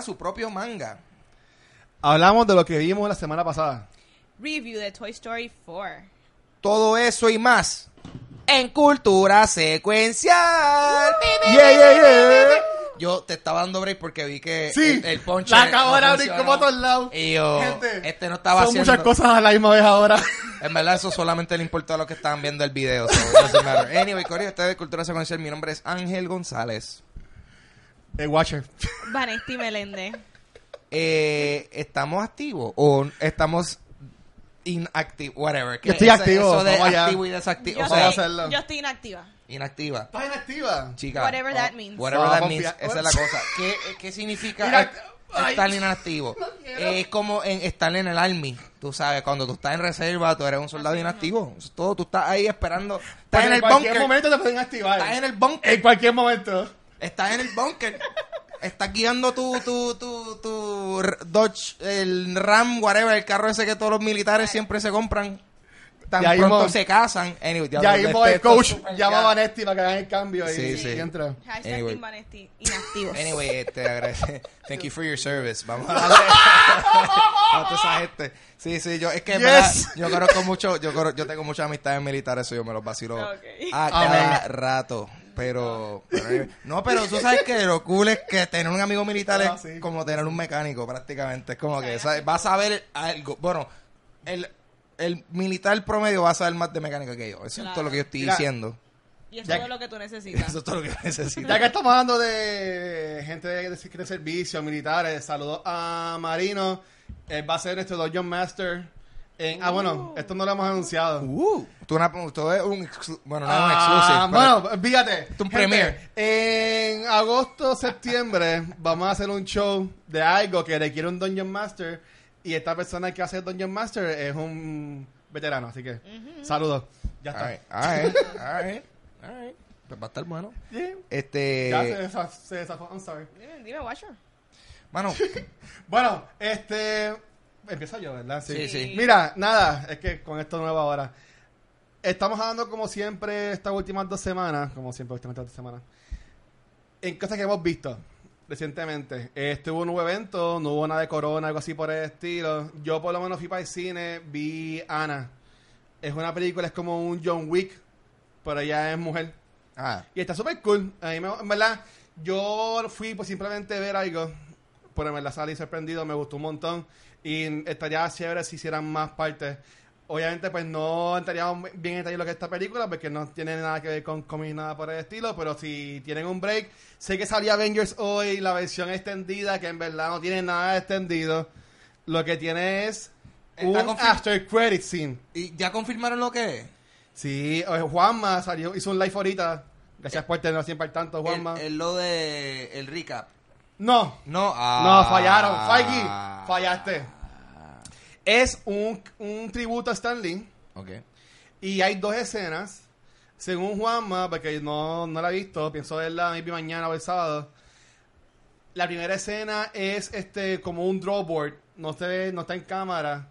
ahora su propio manga. Hablamos de lo que vimos la semana pasada. Review de Toy Story 4. Todo eso y más en cultura secuencial. Yeah, yeah, yeah. Yo te estaba dando break porque vi que Sí, el, el ponche la acabo de no abrir funcionó. como a todos lados. Y yo, Gente, este no estaba Son haciendo... muchas cosas a la misma vez ahora. En verdad eso solamente le importó a los que estaban viendo el video. so. Anyway, Corio, este es de Cultura Secuencial. Mi nombre es Ángel González. El Watcher. Vanesti Meléndez. Eh, ¿Estamos activos o estamos inactivos? Whatever. Yo estoy Ese- activo, Eso de vamos allá. activo y desactivo. Yo, O sea, estoy, yo estoy inactiva. inactiva. ¿Estás inactiva? Chica. Whatever oh, that means. Whatever that confía- means. Esa es la cosa. ¿Qué, qué significa estar inactivo? es como en, estar en el army. Tú sabes, cuando tú estás en reserva, tú eres un soldado inactivo. Eso es todo. Tú estás ahí esperando. Estás Porque en el cualquier bunker. momento te pueden activar. Estás en el bunker. En cualquier momento. Estás en el bunker. Estás guiando tu, tu, tu, tu Dodge, el Ram, whatever, el carro ese que todos los militares siempre se compran. Tan pronto se casan. Anyway, Ya mismo el coach llama a ya. Vanetti para que hagan el cambio y, Sí, sí. y entra. Hashtag Anyway. Vanesti. Inactivos. Anyway, este, agradece. Thank you for your service. Vamos a darle a toda esa gente. Sí, sí, yo, es que Yes. verdad, yo conozco mucho, yo, conozco- yo tengo muchas amistades militares, eso yo me los vacilo Ok. a cada rato. Pero, no, pero tú sabes que lo cool es que tener un amigo militar Ah, es sí. como tener un mecánico prácticamente. Es como que ¿sabes? vas a ver algo. Bueno, el, el militar promedio va a saber más de mecánica que yo. Eso es todo lo que yo estoy Mira, diciendo. Y es Ya- todo lo que tú necesitas. Eso es todo lo que necesito. Ya que estamos hablando de gente de, de, de servicio, militares, saludos a Marino. Él va a ser nuestro Dungeon Master. En, Ah, bueno, esto no lo hemos anunciado. Uh, tú una, tú es un bueno, no es un Ah, exclusive. bueno, fíjate. un gente, premiere. En agosto, septiembre, vamos a hacer un show de algo que requiere un Dungeon Master. Y esta persona que hace el Dungeon Master es un veterano, así que saludos. Ya está. Alright, alright, alright, alright. Pues va a estar bueno. Yeah. Este, Ya se, desa- se desafó, I'm sorry. Eh, Dime, Watcher. mano, Bueno, este. Empieza yo, ¿verdad? Sí, sí. Mira, nada, es que con esto nuevo ahora. Estamos hablando como siempre estas últimas dos semanas, como siempre últimas dos semanas, en cosas que hemos visto recientemente. Este hubo un nuevo evento, no hubo nada de corona, algo así por el estilo. Yo por lo menos fui para el cine, vi Ana. Es una película, es como un John Wick, pero ella es mujer. ah, Y está súper cool. A mí me- en verdad, yo fui por simplemente ver algo. Pero en verdad salí sorprendido, me gustó un montón. Y estaría chévere si hicieran más partes. Obviamente, pues no entraríamos bien en detalle lo que es esta película, porque no tiene nada que ver con cómics, nada por el estilo. Pero si tienen un break, sé que salía Avengers hoy, la versión extendida, que en verdad no tiene nada extendido. Lo que tiene es un Está after credit scene. ¿y ya confirmaron lo que es? Sí, eh, Juanma salió, hizo un live ahorita. Gracias por tenernos siempre al tanto, Juanma. el lo de el recap. No, No, ah, no, fallaron. Feige, fallaste. Es un, un tributo a Stan Lee Ok. y hay dos escenas. Según Juanma, porque no, no la he visto, pienso verla maybe mañana o el sábado. La primera escena es este como un drawboard, no se ve, no está en cámara,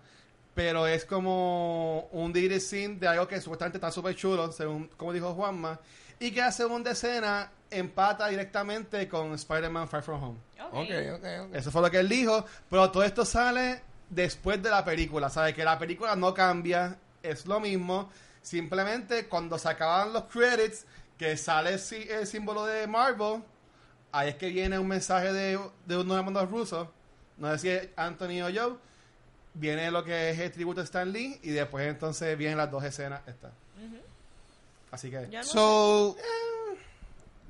pero es como un deleted scene de algo que supuestamente está súper chulo, según como dijo Juanma, y que la segunda escena empata directamente con Spider-Man Far From Home. Ok, ok, ok. Eso fue lo que él dijo, pero todo esto sale después de la película, ¿sabes? Que la película no cambia, es lo mismo, simplemente cuando se acaban los credits, que sale el, sí- el símbolo de Marvel, ahí es que viene un mensaje de, de uno de los rusos, no sé si es Anthony o Joe, viene lo que es el tributo a Stan Lee, y después entonces vienen las dos escenas. Así que... No So,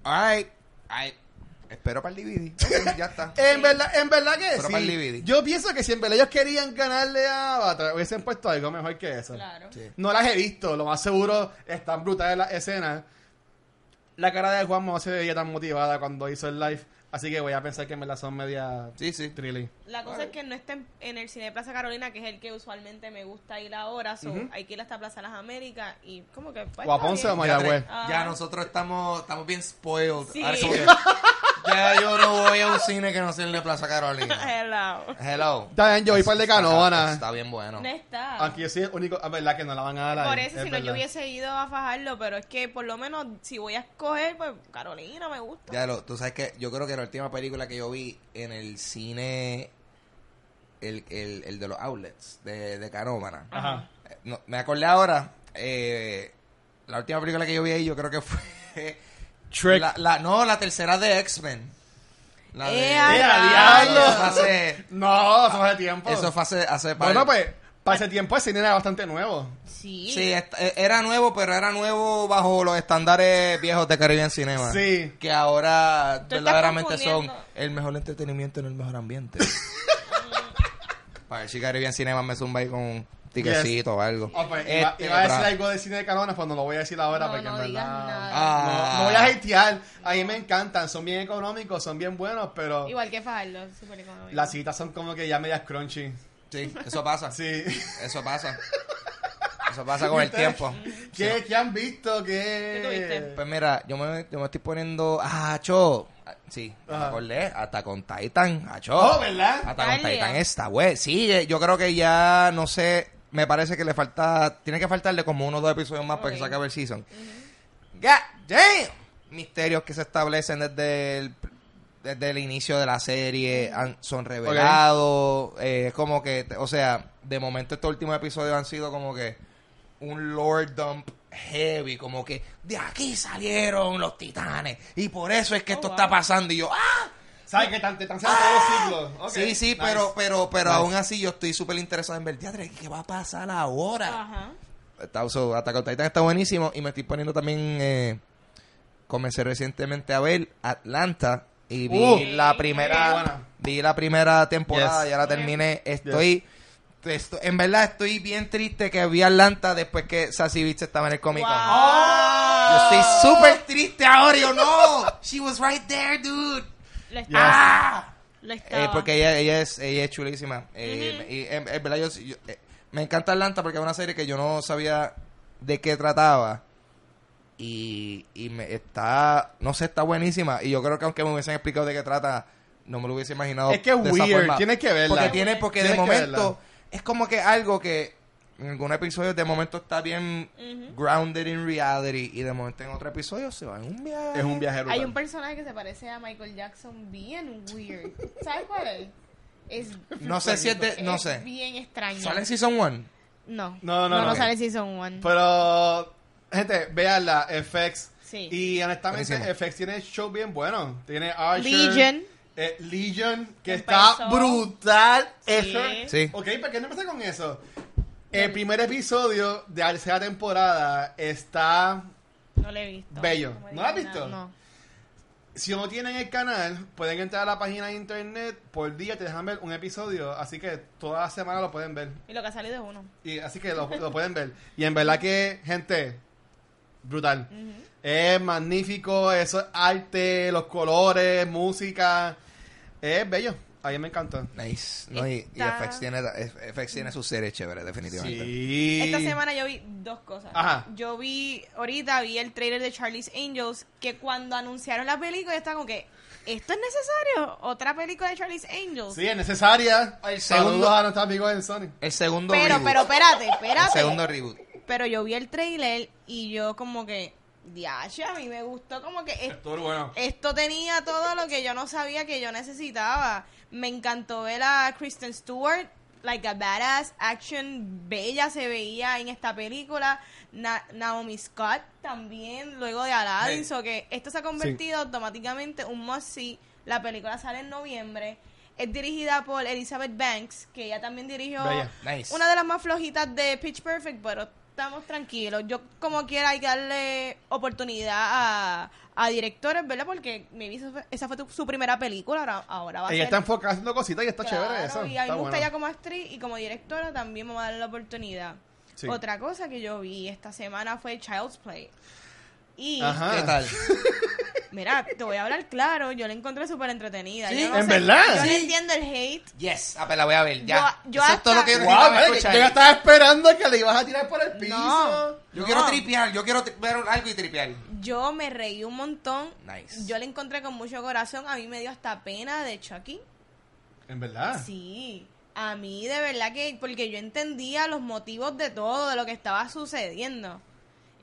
alright, alright. Espero para el DVD. Ya está. En verdad, en verdad que Pero para el sí. DVD. Yo pienso que si en verdad ellos querían ganarle a Avatar, hubiesen puesto algo mejor que eso. Claro. Sí. No las he visto, lo más seguro están brutales las escenas. La cara de Juan no se veía tan motivada cuando hizo el live, así que voy a pensar que me la son media Sí, sí. trilly. La cosa es que no está en, en el cine Plaza Carolina, que es el que usualmente me gusta ir ahora. So. Hay que ir hasta Plaza Las Américas y como que... pues, O a o. Mayagüez. Ya, Ajá. ya nosotros estamos, estamos bien spoiled. Sí. Ahora Ya yo no voy a un cine que no sea el de Plaza Carolina. Hello. Hello. Está bien, yo voy para el de Canóvana. Está bien bueno. No está. Aquí yo soy el único, es verdad que no la van a dar Por ahí, eso, es si no, yo verdad. hubiese ido a fajarlo, pero es que por lo menos si voy a escoger, pues Carolina me gusta. Ya lo, tú sabes que yo creo que la última película que yo vi en el cine, el, el, el de los outlets de, de Canóvana. Ajá. Eh, no, me acordé ahora, eh, la última película que yo vi ahí, yo creo que fue. Shrek. La, la- no, la tercera de X-Men. La de. ¡Eh, a ¡Eh, a diablo! Eso fue hace. No, eso fue hace tiempo. Eso fue hace. hace Bueno, pues, para ese tiempo el cine era bastante nuevo. Sí. Sí, eh, era nuevo, pero era nuevo bajo los estándares viejos de Caribbean Cinema. Sí. Que ahora verdaderamente son el mejor entretenimiento en el mejor ambiente. Para ver si Caribbean Cinema me zumba ahí con tiquecito o algo. Ah, pues, iba, Este, iba a decir algo de cine de Canóvana, pues no lo voy a decir ahora No, porque no en digas verdad... nada. Ah. No, no voy a hatear. A mí me encantan. Son bien económicos, son bien buenos, pero Igual que fajarlo, súper económico. las citas son como que ya medias crunchy. Sí, eso pasa. Sí. Eso pasa. Eso pasa con el tiempo. ¿Qué, ¿Qué han visto? ¿Qué tuviste? Pues mira, yo me, yo me estoy poniendo. ¡Ah, cho! Ah, Sí, me acordé. Hasta con Titan. ¡Acho! Oh, ¿verdad? Hasta con. Titan está, güey. Sí, yo creo que ya, no sé, me parece que le falta, tiene que faltarle como uno o dos episodios más para que se acabe el season. God damn! Misterios que se establecen desde el, desde el inicio de la serie han- son revelados. eh, es como que, o sea, de momento estos últimos episodios han sido como que un lore dump heavy, como que de aquí salieron los titanes y por eso es que Oh, esto wow. está pasando y yo, ¡ah! ¿Sabes que tan, te están haciendo todos los siglos? Ok, Sí, sí, nice. pero, pero, pero Nice. aún así yo estoy súper interesado en ver, "Diadre, ¿qué va a pasar ahora? Ajá. Está, so, Attack Titan está buenísimo y me estoy poniendo también, eh, comencé recientemente a ver Atlanta y vi Uh, la primera, vi la primera temporada, Yes. ya la terminé, estoy, esto- en verdad estoy bien triste que vi Atlanta después que Sassy Beats estaba en el Comic Con. Wow. Yo estoy súper triste ahora, yo no, she was right there, dude. Lo Yes. estaba. Lo Eh, estaba. porque ella, ella es ella es chulísima. Eh, y en, en verdad yo, yo- eh, me encanta Atlanta porque es una serie que yo no sabía de qué trataba. Y, y me está, no sé, está buenísima. Y yo creo que aunque me hubiesen explicado de qué trata, no me lo hubiese imaginado. Es que es de esa weird, forma. tienes que verla. Porque tiene, porque de momento, verla. es como que algo que en algún episodio de momento está bien grounded in reality. Y de momento en otro episodio se va en un viaje. Es un viajero. Hay un personaje que se parece a Michael Jackson bien weird. ¿Sabes cuál es? Es, No sé si es de, no es sé. bien extraño. ¿Sale en Season 1? No. No, no, no. no. sale Season 1. Pero, gente, veanla, FX. Sí. Y honestamente, Buenísimo. FX tiene show bien bueno. Tiene Archer. Legion. eh, Legion, que Empezó. está brutal. Sí. Eso. Sí. Ok, ¿por qué no empezar con eso? El primer episodio de la tercera temporada está... No lo he visto. Bello. ¿No lo has visto? No. Si no tienen el canal, pueden entrar a la página de internet. Por día te dejan ver un episodio. Así que toda la semana lo pueden ver. Y lo que ha salido es uno. Y así que lo, lo pueden ver. Y en verdad que, gente, brutal. Es magnífico, eso es arte, los colores, música. Es bello. A mí me encantó. Nice. No, y, y Está- FX tiene, FX tiene su serie chévere, definitivamente. Sí. Esta semana yo vi dos cosas. Ajá. Yo vi, ahorita vi el trailer de Charlie's Angels, que cuando anunciaron la película, yo estaba como que, ¿esto es necesario? ¿Otra película de Charlie's Angels? Sí, es necesaria. El Saludos segundo- a nuestros amigos en Sony. El segundo pero, reboot. pero, espérate, el espérate. segundo reboot. Pero yo vi el trailer y yo como que, diache, a mí me gustó como que es- Estuvo bueno. esto tenía todo lo que yo no sabía que yo necesitaba. Me encantó ver a Kristen Stewart, like a badass action bella se veía en esta película. Na- Naomi Scott también, luego de Aladdin, so que esto se ha convertido automáticamente un must see. La película sale en noviembre. Es dirigida por Elizabeth Banks, que ella también dirigió. Nice. una de las más flojitas de Pitch Perfect, pero estamos tranquilos. Yo como quiera hay que darle oportunidad a, a directores, ¿verdad? Porque maybe esa fue, esa fue tu- su primera película, ahora, ahora va a Ella ser... está enfocada haciendo cositas y está Claro, chévere eso. Y a mí me gusta ella como actriz y como directora también vamos a darle la oportunidad. Sí. Otra cosa que yo vi esta semana fue Child's Play. Y Ajá. ¿Qué tal? Mira, te voy a hablar claro, yo la encontré súper entretenida. ¿Sí? Yo no ¿En sé- verdad? Yo no entiendo el hate. Yes, a ver, la voy a ver, ya. Yo- yo Eso es todo hasta- lo que yo Wow, yo estaba esperando que le ibas a tirar por el piso. No. Yo No. quiero tripear, yo quiero ver algo y tripear. Yo me reí un montón. Nice. Yo la encontré con mucho corazón. A mí me dio hasta pena de Chucky. En verdad. Sí. A mí de verdad que, porque yo entendía los motivos de todo, de lo que estaba sucediendo.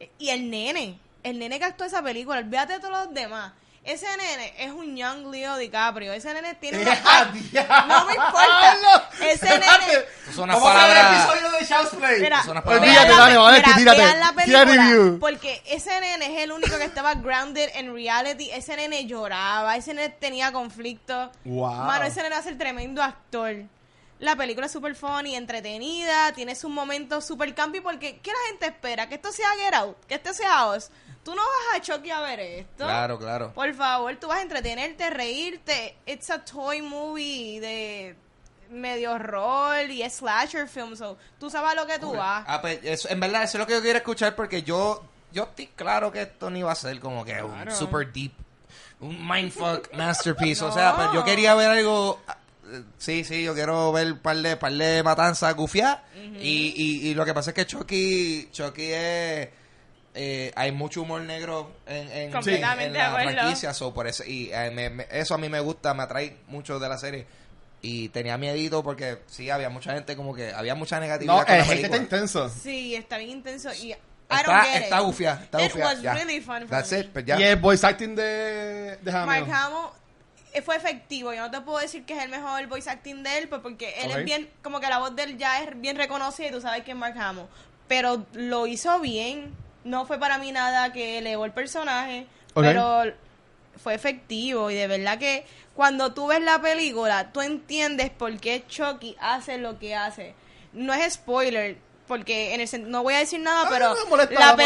E- Y el nene, el nene que actuó esa película, olvídate de todos los demás. Ese nene es un young Leo DiCaprio. Ese nene tiene una... ¡Eh, diablo! No me importa. Ese nene- son unas Vamos a ver el palabras- episodio de Child's Play. Mira, palabras- Olvídate, la- dale, mira, tírate. vean la película, review. Porque ese nene es el único que estaba grounded en reality. Ese nene lloraba, ese nene tenía conflictos. Wow. Mano, ese nene va a ser tremendo actor. La película es súper funny, entretenida, tiene sus momentos súper campi porque ¿qué la gente espera? Que esto sea Get Out, que esto sea Oz. Tú no vas a Chucky a ver esto. Claro, claro. Por favor, tú vas a entretenerte, reírte. It's a toy movie de medio horror y es slasher film, so tú sabes a lo que tú vas. Ah, pues, eso- en verdad, eso es lo que yo quiero escuchar porque yo, yo estoy claro que esto no iba a ser como que un super deep, un mindfuck masterpiece. O sea, pues yo quería ver algo. Eh, Sí, sí, yo quiero ver un par de, par de matanzas gufiadas. y, y, y lo que pasa es que Chucky, Chucky es. eh, hay mucho humor negro en, en, Completamente en la franquicia, so, por eso, y eh, me- me- eso a mí me gusta, me atrae mucho de la serie. Y tenía miedito porque sí, había mucha gente como que había mucha negatividad No, con el la película. está intenso. Sí, está bien intenso y I Está, get está it. gufia, está It gufia. was ya. really fun for That's me. it, pues ya. Y el voice acting de, de Hamill. Mark Hamill eh, fue efectivo. Yo no te puedo decir que es el mejor voice acting de él, pues porque él es bien, como que la voz de él ya es bien reconocida y tú sabes que es Mark Hamill. Pero lo hizo bien. No fue para mí nada que elevó el personaje, pero fue efectivo y de verdad que cuando tú ves la película, tú entiendes por qué Chucky hace lo que hace. No es spoiler, porque en el no voy a decir nada, pero no la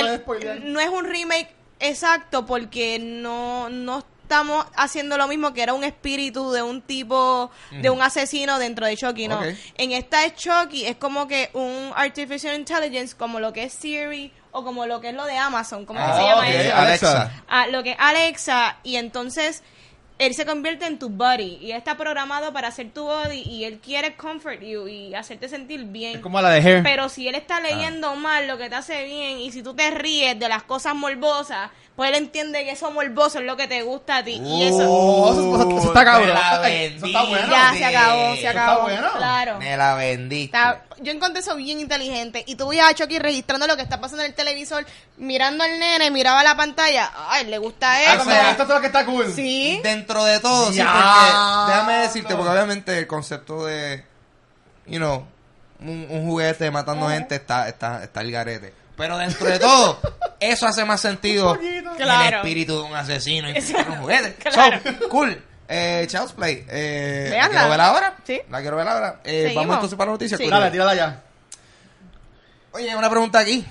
no es un remake exacto porque no, no estamos haciendo lo mismo que era un espíritu de un tipo, de un asesino dentro de Chucky, no. En esta es Chucky, es como que un artificial intelligence, como lo que es Siri o como lo que es lo de Amazon, como Ah, se llama eso. Alexa. Ah, lo que es Alexa y entonces él se convierte en tu buddy y está programado para ser tu buddy y él quiere comfort you y hacerte sentir bien. Es como la de Hair. Pero si él está leyendo mal lo que te hace bien y si tú te ríes de las cosas morbosas, pues él entiende que eso morboso es lo que te gusta a ti. y eso Oh, eso, eso- eso está cabrón. Me la Ay, Eso está bueno. ya se acabó, se Está acabó. bueno. Claro. Me la vendiste. Está- yo encontré eso bien inteligente. Y tú veías a Chucky registrando lo que está pasando en el televisor, mirando al nene, miraba la pantalla. Ay, le gusta Ah, eso. como, esto es lo que está cool. Sí. Dentro de todo, sí, porque déjame decirte, porque obviamente el concepto de, you know, un, un juguete matando gente está, está, está el garete. Pero dentro de todo, eso hace más sentido que el Claro. espíritu de un asesino y un juguete. Claro. So, cool. Eh, Child's Play. Eh, ¿La quiero ver ahora? Sí. La quiero ver ahora. Eh, vamos entonces para la noticia. Sí. Dale, tírala ya. Oye, una pregunta aquí.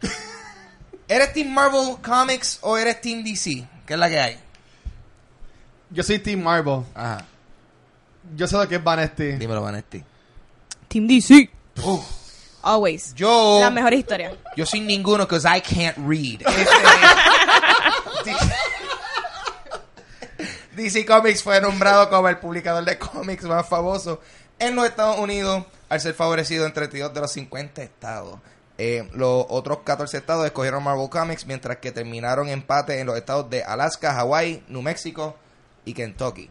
¿Eres Team Marvel Comics o eres Team DC? ¿Qué es la que hay? Yo soy Team Marvel. Ajá. Yo sé lo que es Vanesti. Dímelo, Vanetti. Team DC. Uf. Always. Yo... La mejor historia. Yo sin ninguno, because I can't read. Este, DC Comics fue nombrado como el publicador de cómics más famoso en los Estados Unidos al ser favorecido en 32 de los 50 estados. Eh, los otros 14 estados escogieron Marvel Comics, mientras que terminaron empate en los estados de Alaska, Hawaii, New Mexico y Kentucky.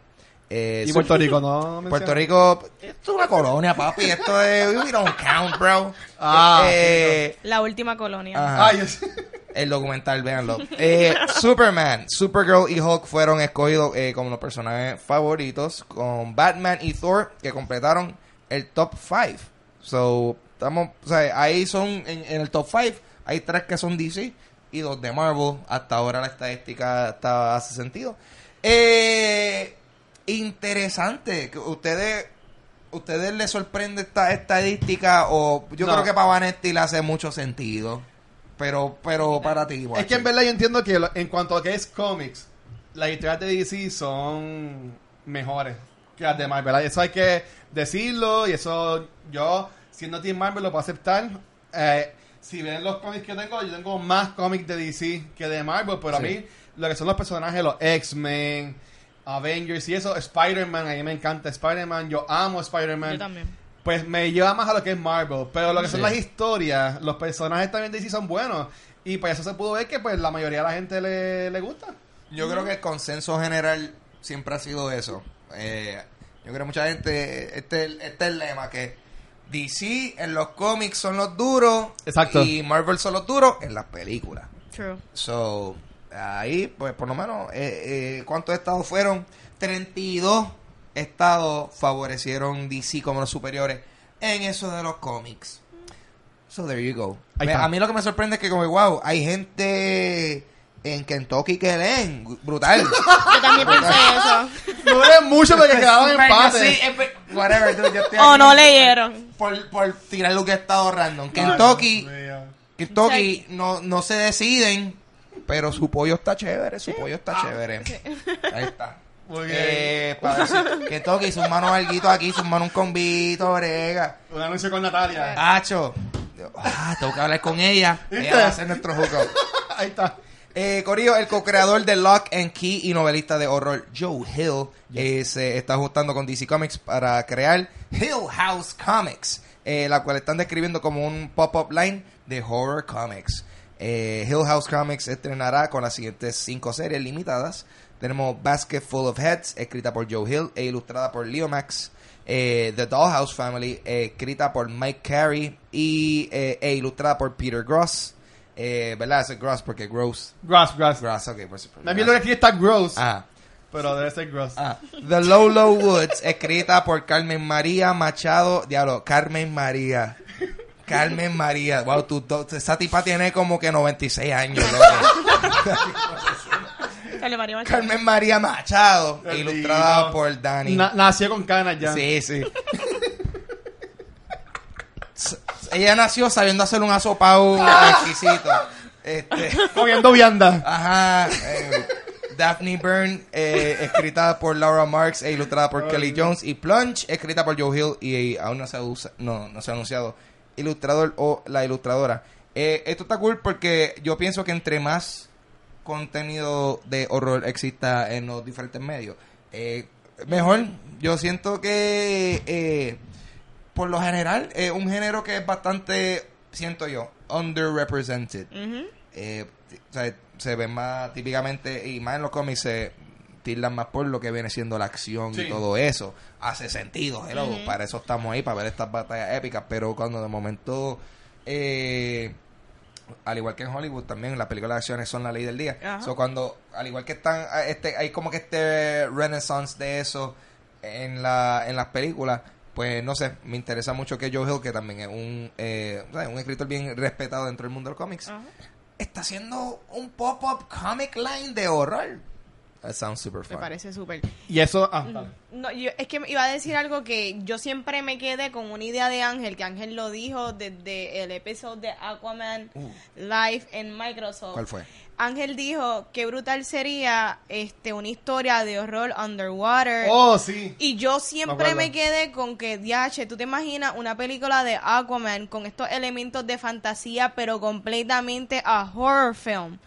Eh, Y Puerto Rico, ¿no? Puerto Rico, esto es una colonia, papi. Esto es. We don't count, bro. Ah, Eh, La última colonia. Ajá. Ay, es- El documental, véanlo. Eh, Superman, Supergirl y Hulk fueron escogidos eh, como los personajes favoritos, con Batman y Thor, que completaron el top 5. So, estamos, o sea, ahí son, en, en el top 5, hay tres que son DC y dos de Marvel. Hasta ahora la estadística está, hace sentido. Eh, interesante, que ustedes... ¿Ustedes les sorprende esta estadística o yo No. creo que para Vanetti le hace mucho sentido? Pero, pero para ti, Es que en verdad yo entiendo que lo- en cuanto a lo que es cómics, las historias de DC son mejores que las de Marvel. ¿verdad? Eso hay que decirlo y eso yo, siendo Team Marvel, lo puedo aceptar. Eh, si ven los cómics que tengo, yo tengo más cómics de DC que de Marvel, pero Sí. a mí lo que son los personajes, los X-Men, Avengers y eso, Spider-Man, a mí me encanta Spider-Man, yo amo Spider-Man. Yo también. Pues me lleva más a lo que es Marvel, pero lo que son las historias, los personajes también de DC son buenos. Y pues eso se pudo ver que pues la mayoría de la gente le, le gusta. Yo creo que el consenso general siempre ha sido eso. Eh, yo creo que mucha gente, este, este es el lema, que DC en los cómics son los duros Exacto. y Marvel son los duros en las películas. True. So, ahí, pues por lo menos, eh, eh, ¿cuántos estados fueron? 32 estados favorecieron DC como los superiores en eso de los cómics. So, there you go. A mí lo que me sorprende es que, como, wow, hay gente en Kentucky que leen. Brutal. Yo también pensé eso. No es mucho porque quedaban Super, empate. sí, whatever, dude, yo estoy O no leyeron. Por, por tirar lo que he estado random. Kentucky, mío. Kentucky no, no se deciden, pero su pollo está chévere, su pollo está chévere. Ahí está. Muy bien. Eh, para ver si- Kentucky, sus manos alguito aquí, sus manos un convito, brega. Un anuncio con Natalia. Hacho. Ah, tengo que hablar con ella. Ella va a ser nuestro hookup. Ahí está. Eh, Corillo, el co-creador de Lock and Key y novelista de horror Joe Hill eh, se está juntando con DC Comics para crear Hill House Comics, eh, la cual están describiendo como un pop-up line de horror comics. Eh, Hill House Comics estrenará con las siguientes cinco series limitadas. Tenemos Basket Full of Heads, escrita por Joe Hill e ilustrada por Leo Max. Eh, The Dollhouse Family, eh, escrita por Mike Carey y, eh, e ilustrada por Peter Gross. Eh, ¿Verdad? Es Gross porque Gross. Grass, grass. Gross, ok. Pues, Me lo que aquí está gross, Ah, pero debe ser gross. ah. The Low Low Woods, escrita por Carmen María Machado. Diablo, Carmen María. Carmen María. Wow, tú, tú- esa tipa tiene como que 96 años, loco. Dale, María Machado. Carmen María Machado, ilustrada por Dani. Na- nació con canas ya. Sí, sí. S- Ella nació sabiendo hacer un asopado exquisito. Este, Comiendo vianda. ajá. eh, Daphne Byrne, eh, escrita por Laura Marks e ilustrada por Kelly Jones. Y Plunge, escrita por Joe Hill y, aún no se, ha usa- no, no se ha anunciado ilustrador o la ilustradora. Eh, esto está cool porque yo pienso que entre más contenido de horror exista en los diferentes medios, eh, mejor. Yo siento que, eh, por lo general, es un género que es bastante, siento yo, underrepresented. Eh, o sea, se ven más típicamente, y más en los cómics se tildan más por lo que viene siendo la acción Sí. y todo eso. Hace sentido, hello, para eso estamos ahí, para ver estas batallas épicas, pero cuando de momento, eh, al igual que en Hollywood también, las películas de acciones son la ley del día. Ajá. So, cuando, al igual que están, ah, este, hay como que este renaissance de eso en, la, en las películas, pues no sé, me interesa mucho que Joe Hill, que también es un, eh, un escritor bien respetado dentro del mundo del cómics, Ajá. está haciendo un pop-up comic line de horror. That sounds super Me parece súper. Y eso. Ah, dale. No, yo, es que iba a decir algo que yo siempre me quedé con una idea de Ángel, que Ángel lo dijo desde el episodio de Aquaman Uh. Live en Microsoft. ¿Cuál fue? Ángel dijo que brutal sería este una historia de horror underwater. Oh, sí. Y yo Me siempre acuerdo. me quedé con que, DH, tú te imaginas una película de Aquaman con estos elementos de fantasía, pero completamente a horror film.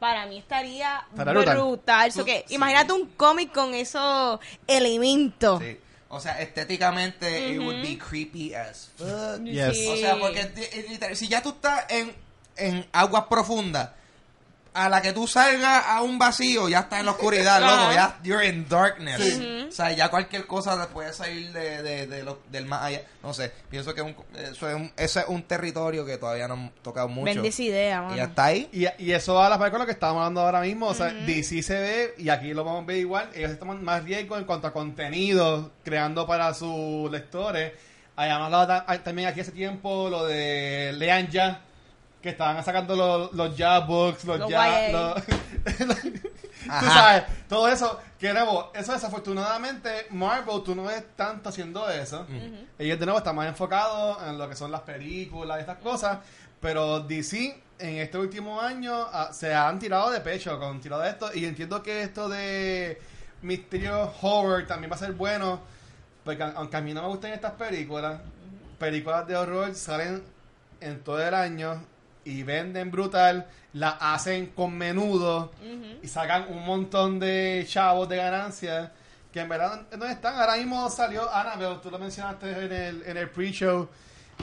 Para mí estaría brutal. brutal. So que, Sí. Imagínate un cómic con esos elementos. Sí. O sea, estéticamente, it would be creepy as fuck. Yes. Sí. O sea, porque si ya tú estás en, en aguas profundas, a la que tú salgas a un vacío, ya estás en la oscuridad, loco, ya you're in darkness. Sí. O sea, ya cualquier cosa te puede salir de, de- de lo- del más allá. No sé, pienso que un- eso es un, ese es un territorio que todavía no hemos tocado mucho. Bendice idea, Y mano. ya está ahí. Y, y eso va a la par con lo que estábamos hablando ahora mismo. O sea, DC se ve, y aquí lo vamos a ver igual, ellos toman más riesgo en cuanto a contenido, creando para sus lectores. Habíamos hablado ah, también aquí hace tiempo lo de Lean Ya, que estaban sacando los, los Ya books, los, Los Ya. YA. los- Tú sabes, todo eso. Que de nuevo, eso desafortunadamente, Marvel, tú no ves tanto haciendo eso. Ellos de nuevo están más enfocados en lo que son las películas y estas cosas. Pero DC, en este último año, ah, se han tirado de pecho con tirado de esto. Y entiendo que esto de Misterio Horror también va a ser bueno. Porque aunque a mí no me gustan estas películas, películas de horror salen en todo el año. Y venden brutal, la hacen con menudo y sacan un montón de chavos de ganancias que en verdad no están. Ahora mismo salió Annabelle, tú lo mencionaste en el, en el pre-show.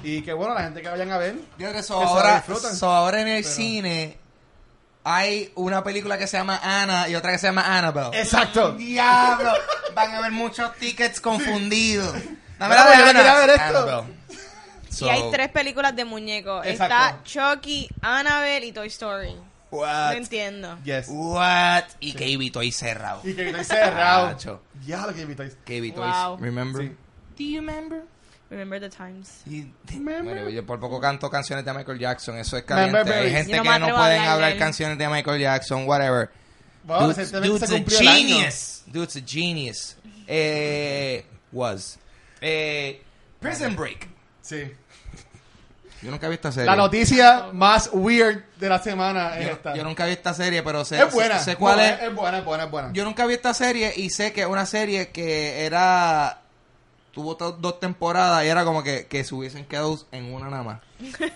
Y que bueno, la gente que vayan a ver. Yo creo que so Que ahora, disfrutan. so ahora en el Pero- cine hay una película que se llama Anna y otra que se llama Annabelle. Exacto. Diablo, van a haber muchos tickets confundidos. Dame Bueno, la Anna. quería ver esto. Annabelle. Y So, hay tres películas de muñecos. Exacto. Está Chucky, Annabelle y Toy Story. No What? entiendo. Yes. What? Y KB Toys cerrado. Y que Toys cerrado. Ya lo que Toys. KB Toys, Wow. remember? Sí. Do you remember? Remember the times. Y- Remember? Bueno, yo por poco canto canciones de Michael Jackson, eso es caliente. Remember Hay gente no que no pueden hablar de canciones de Michael Jackson, whatever. Bueno, Dude's, dude's a genius. Dude's a genius. Eh, was. Eh, Prison Break. Sí. Yo nunca he visto esta serie. La noticia más weird de la semana es yo, esta. yo nunca he visto esta serie, pero sé, es buena. sé, sé cuál No, es. Es buena, es buena, es buena. Yo nunca he visto esta serie y sé que es una serie que era. Tuvo dos temporadas y era como que, que se hubiesen quedado en una nada más.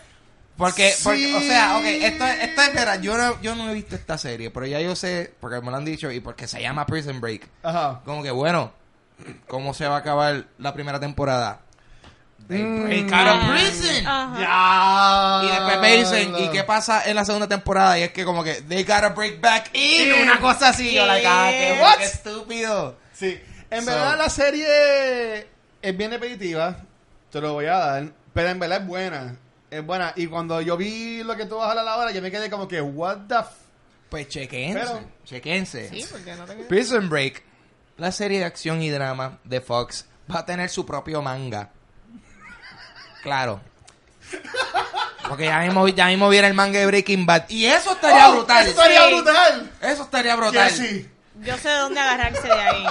Porque, Sí. porque, o sea, ok, esto, es- esto es verdad. Yo no, yo no he visto esta serie, pero ya yo sé, porque me lo han dicho y porque se llama Prison Break. Ajá. Como que, bueno, ¿cómo se va a acabar la primera temporada? They Mm. break out of prison. Ya. Y después me dicen, ¿y qué pasa en la segunda temporada? Y es que como que, they gotta break back in, una cosa así. Yo, like, ah, qué, What? qué estúpido. Sí. En So- verdad la serie es bien repetitiva. Te lo voy a dar. Pero en verdad es buena. Es buena. Y cuando yo vi lo que tú vas a hablar ahora, yo me quedé como que, what the f... Pues chequense, Pero- chequense. Sí, porque no tengo... Prison Break, la serie de acción y drama de Fox, va a tener su propio manga. Claro. Porque ya mismo, ya mismo viene el manga de Breaking Bad. Y eso estaría ¡Oh! brutal. ¡Eso estaría Sí. brutal! Eso estaría brutal. Sí. Yo sé de dónde agarrarse de ahí.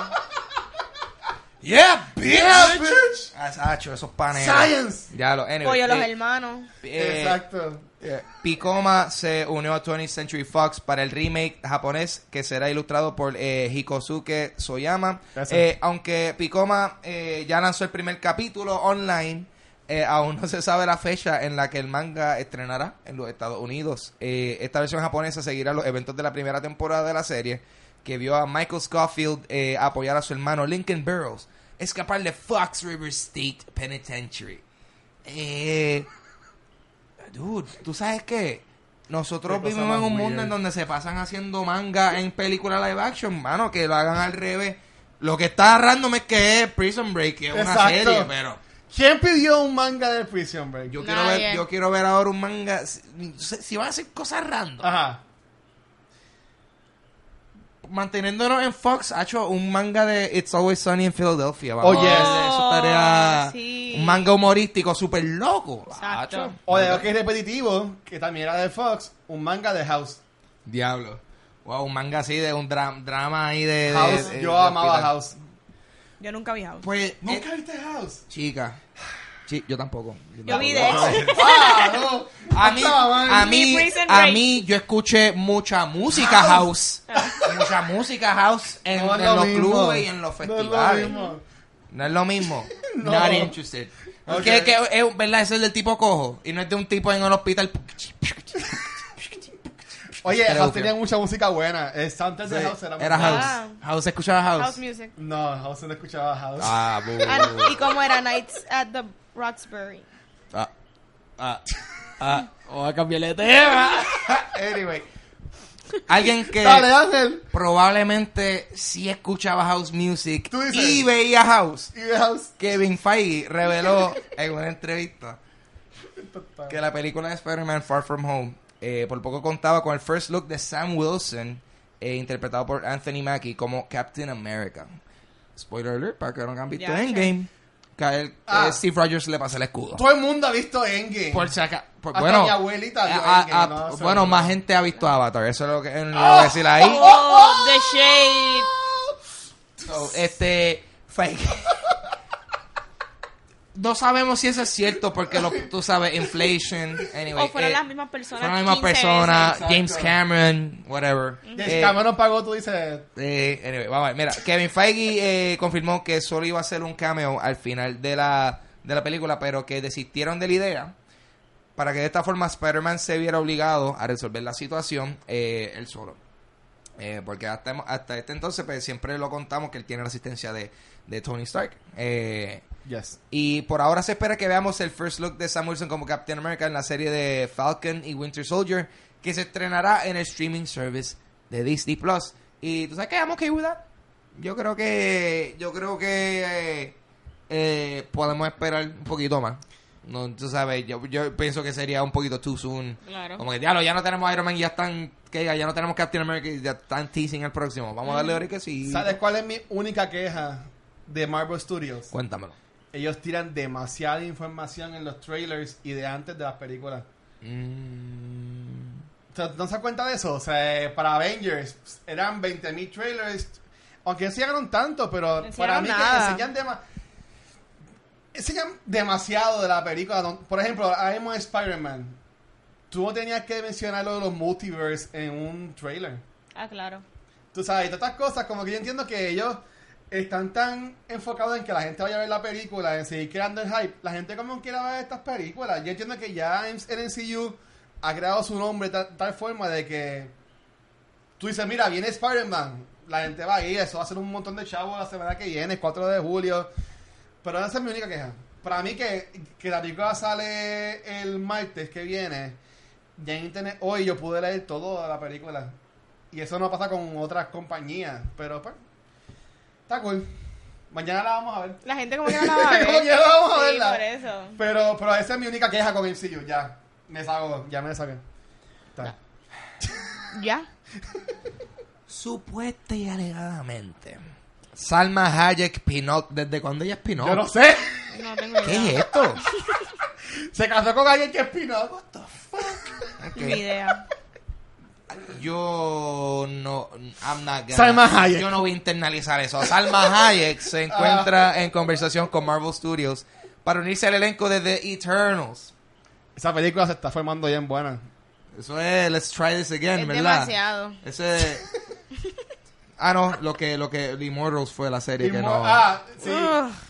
Yeah, bitch. Yeah, bitch. Ah, Sacho, esos paneles. Science. Ya lo, anyway, Pollo los eh, hermanos. eh, Exacto. eh, Picoma se unió a 20th Century Fox para el remake japonés que será ilustrado por eh, Hikosuke Soyama. Eh, aunque Picoma eh, ya lanzó el primer capítulo online, eh, aún no se sabe la fecha en la que el manga estrenará en los Estados Unidos. Eh, esta versión japonesa seguirá los eventos de la primera temporada de la serie, que vio a Michael Scofield eh, apoyar a su hermano Lincoln Burrows escapar de Fox River State Penitentiary. Eh, dude, ¿tú sabes qué? Nosotros Qué vivimos en un mundo en donde se pasan haciendo manga en películas live action, mano, que lo hagan al revés. Lo que está random es que es Prison Break, que es una serie, pero ¿Quién pidió un manga de Prison Break? yo quiero Nadie. ver, yo quiero ver ahora un manga. Si, si van a hacer cosas random, Ajá. manteniéndonos en Fox, ha hecho un manga de It's Always Sunny in Philadelphia. Oh, yes. Eso estaría sí. un manga humorístico súper loco. Exacto. O de lo que es repetitivo, que también era de Fox, un manga de House. Diablo. Wow, un manga así de un dra- drama ahí de... de- House, de- yo de amaba hospital. House. Yo nunca vi House. Pues, eh, ¿Nunca viste House? chica. Sí, yo tampoco. Yo vi de hecho. ¡Ah, no! A mí, a mí, a mí, yo escuché mucha música house. mucha música house en, No en lo los mismo. clubes y en los No es lo festivales. mismo. No es lo mismo. No. Not interested. Porque Ok. es que es, ¿verdad? Ese es del tipo cojo. Y no es de un tipo en el hospital. Oye, House que- tenía mucha música buena. El soundtrack de House era bueno. house. Ah. House, ¿escuchaba house? House music. No, House no escuchaba House. Ah, bu. And- ¿Y cómo era Nights at the Roxbury? Ah, ah, ah. Voy a cambiarle de tema. anyway. Alguien que Dale, Ángel. probablemente sí escuchaba house music y veía house. Y de House. Kevin Feige reveló en una entrevista que la película de Spider-Man Far From Home eh, por poco contaba con el first look de Sam Wilson, eh, interpretado por Anthony Mackie como Captain America. Spoiler alert, para que no han visto Ya, Endgame, que a él, Ah. eh, Steve Rogers le pasa el escudo. Todo el mundo ha visto Endgame. Por si aca- por- Hasta bueno, mi abuelita vio a- Endgame, a- no bueno, más gente ha visto Avatar, eso es lo que, que voy a decir ahí. Oh, the shade. So, este fake. No sabemos si eso es cierto porque lo, tú sabes, inflation, anyway. O fueron eh, las mismas personas. fueron las mismas 15 personas. James. Cameron, whatever. James Eh, Cameron pagó, tú dices. eh, anyway, vamos a ver. Mira, Kevin Feige eh, confirmó que solo iba a ser un cameo al final de la, de la película, pero que desistieron de la idea para que de esta forma Spider-Man se viera obligado a resolver la situación eh, él solo. Eh, porque hasta, hasta este entonces pues, siempre lo contamos que él tiene la asistencia de, de Tony Stark. Eh, Yes. y por ahora se espera que veamos el first look de Sam Wilson como Captain America en la serie de Falcon y Winter Soldier, que se estrenará en el streaming service de Disney Plus. Y tú sabes que I'm okay with that. Yo creo que yo creo que eh, eh, podemos esperar un poquito más. No, tú sabes, yo, yo pienso que sería un poquito too soon. Claro. Como que, diablo, ya no tenemos Iron Man y ya están, que ya no tenemos Captain America y ya están teasing el próximo. Vamos a darle ahora que sí. ¿Sabes cuál es mi única queja de Marvel Studios? Cuéntamelo. Ellos tiran demasiada información en los trailers y de antes de las películas. Mm. O sea, ¿No se dan cuenta de eso? O sea, eh, para Avengers eran 20.000 trailers. Aunque no enseñaron tanto, pero No para mí nada. que enseñan, dema- enseñan demasiado de la película. Por ejemplo, ahora mismo Spider-Man. Tú no tenías que mencionar lo de los multiverse en un trailer. Ah, claro. Tú sabes, y todas estas cosas, como que yo entiendo que ellos están tan enfocados en que la gente vaya a ver la película, en seguir creando el hype. La gente como quiera ver estas películas. Yo entiendo que ya el MCU ha creado su nombre de tal, forma de que tú dices, mira, viene Spider-Man, la gente va a ir, eso va a ser un montón de chavos la semana que viene, el 4 de julio. Pero esa es mi única queja. Para mí que, que la película sale el martes que viene, ya en internet, hoy yo pude leer todo la película. Y eso no pasa con otras compañías, pero pues, está cool. Mañana la vamos a ver. La gente como que no la va a ver. Como quiera vamos a Sí, verla. por eso. Pero, pero esa es mi única queja con MCU, ya. Me salgo, ya me desahogué. Está. Ya. Supuesta y alegadamente. Salma Hayek Pinot. ¿Desde cuándo ella es Pinot? Yo no sé. No tengo ¿Qué idea. es esto? Se casó con alguien que es Pino. Ok. Ni idea. Yo no. I'm not gonna- Salma Hayek. Yo no voy a internalizar eso. Salma Hayek se encuentra en conversación con Marvel Studios para unirse al elenco de The Eternals. Esa película se está formando bien buena. Eso es Let's Try This Again, Es ¿verdad? demasiado. Ese. Ah, no, lo que, lo que The Immortals fue la serie que no. Ah, sí.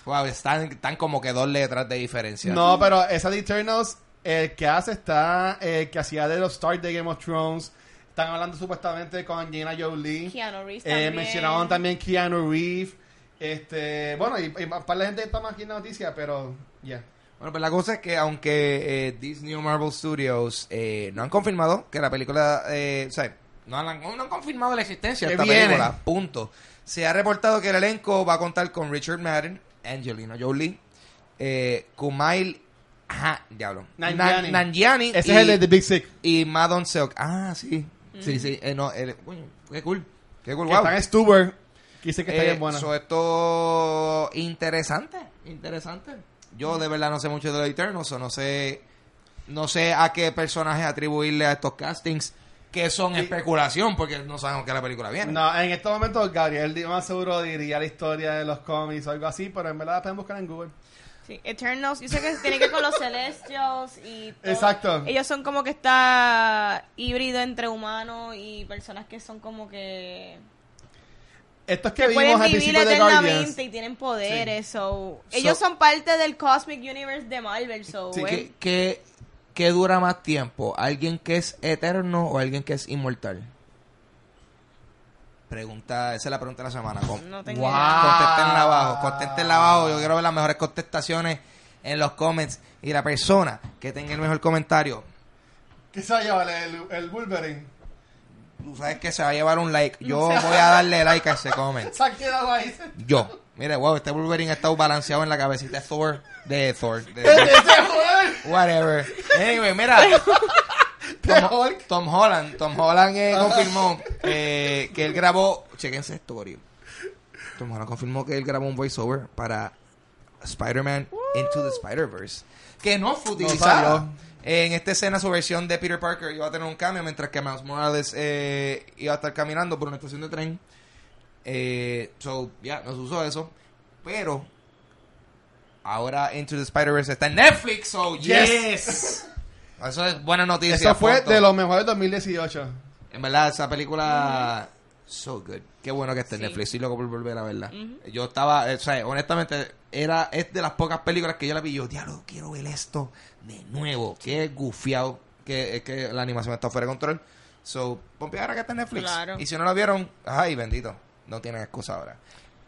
Wow, están, están como que dos letras de diferencia. No, pero esa de Eternals, el que hace está, el que hacía de los stars de Game of Thrones. Están hablando supuestamente con Angelina Jolie. Keanu Reeves Eh, también. mencionaban también Keanu Reeves. Este, bueno, y, y para la gente está más aquí en la noticia, pero ya. Bueno, pues la cosa es que aunque eh, Disney o Marvel Studios eh, no han confirmado que la película, eh, o sea, no han, no han confirmado la existencia de esta viene. película, punto. Se ha reportado que el elenco va a contar con Richard Madden, Angelina Jolie, eh, Kumail, ajá, diablo, Nanjiani. Nan- Nanjiani Ese y, es el de The Big Sick. y Madon Seok. Ah, sí, sí, sí, eh, no, el- coño, qué cool, qué cool, Que wow. está en Stuber. Que dice que está Eh, bien buena. so, esto interesante, interesante. Yo de verdad no sé mucho de los Eternals, o no sé, no sé a qué personajes atribuirle a estos castings que son Sí. especulación, porque no sabemos que la película viene. No, en estos momentos Gabriel más seguro diría la historia de los cómics o algo así, pero en verdad la pueden buscar en Google. Sí, Eternals. Yo sé que tiene que ver con los Celestials y todo. Exacto. Ellos son como que está híbrido entre humanos y personas que son como que... Estos que que vimos pueden al vivir principio de Guardians. y tienen poderes. So, So- ellos son parte del Cosmic Universe de Marvel. So, Sí, eh, ¿Qué, qué, qué dura más tiempo? ¿Alguien que es eterno o alguien que es inmortal? Pregunta, esa es la pregunta de la semana. Con- No tengo Wow. idea. Contéstenla abajo, contéstenla abajo. Yo quiero ver las mejores contestaciones en los comments. Y la persona que tenga el mejor comentario, ¿Qué se va a llevar? El, el Wolverine. tú sabes que se va a llevar un like. Yo voy a darle like a ese comment. Se ha quedado ahí. Yo. Mire, wow, este Wolverine está balanceado en la cabecita de Thor. De Thor. de- ¡Ese joder! whatever. Anyway, mira. Tom. Tom Holland. Tom Holland eh, confirmó eh, que él grabó. Chequense esto. Tom Holland confirmó que él grabó un voiceover para Spider-Man Into the Spider-Verse. Que no fue utilizado. en esta escena, su versión de Peter Parker iba a tener un cambio, mientras que Miles Morales eh, iba a estar caminando por una estación de tren. So, ya, nos usó eso. Pero ahora Into the Spider-Verse está en Netflix. So, yes. Yes. Eso es buena noticia. Eso fue punto. de los mejores 2018. En verdad, esa película So good. Qué bueno que esté en Sí. Netflix. Y loco por volver a verla. Yo estaba, eh, o sea, honestamente, era, es de las pocas películas que yo la vi. Yo, diablo, quiero ver esto de nuevo. Qué gufiado. Que, es que la animación está fuera de control. So, pompe ahora que está en Netflix. Claro. Y si no la vieron, ay, bendito. No tienen excusa ahora.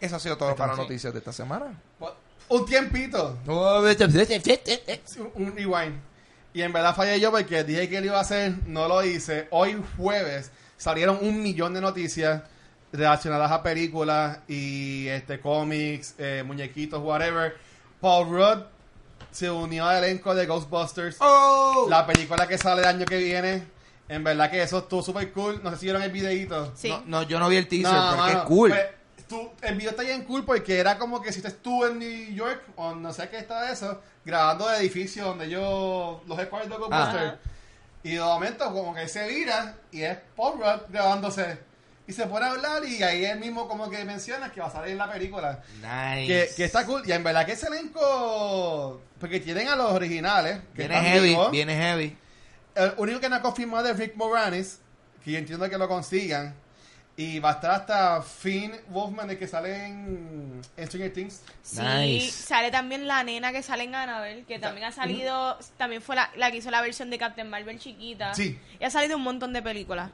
Eso ha sido todo para sí. noticias de esta semana. Un tiempito. un rewind. Y en verdad fallé yo porque dije que lo iba a hacer, no lo hice. Hoy jueves salieron un millón de noticias relacionadas a películas y este cómics, eh, muñequitos, whatever. Paul Rudd se unió al elenco de Ghostbusters, ¡Oh! la película que sale el año que viene. En verdad que eso estuvo súper cool. No sé si vieron el videito. Sí. No, no, yo no vi el teaser No, porque es cool. pues, tú- el video está bien cool porque era como que si tú en New York o no sé qué está eso, grabando el edificio donde yo los headquarters de Ghostbusters. Y de momento como que se vira y es Paul Rudd grabándose. Y se pone a hablar y ahí él mismo como que menciona que va a salir en la película. Nice. Que, que está cool. Y en verdad que ese elenco... Porque tienen a los originales. Que Viene heavy, vivos. viene heavy. El único que no ha confirmado es Rick Moranis, que yo entiendo que lo consigan. Y va a estar hasta Finn Wolfman, el que sale en, en Stranger Things. Sí, Nice. sale también la nena que sale en Annabelle, que también ha salido, también fue la, la que hizo la versión de Captain Marvel chiquita. Sí. Y ha salido un montón de películas.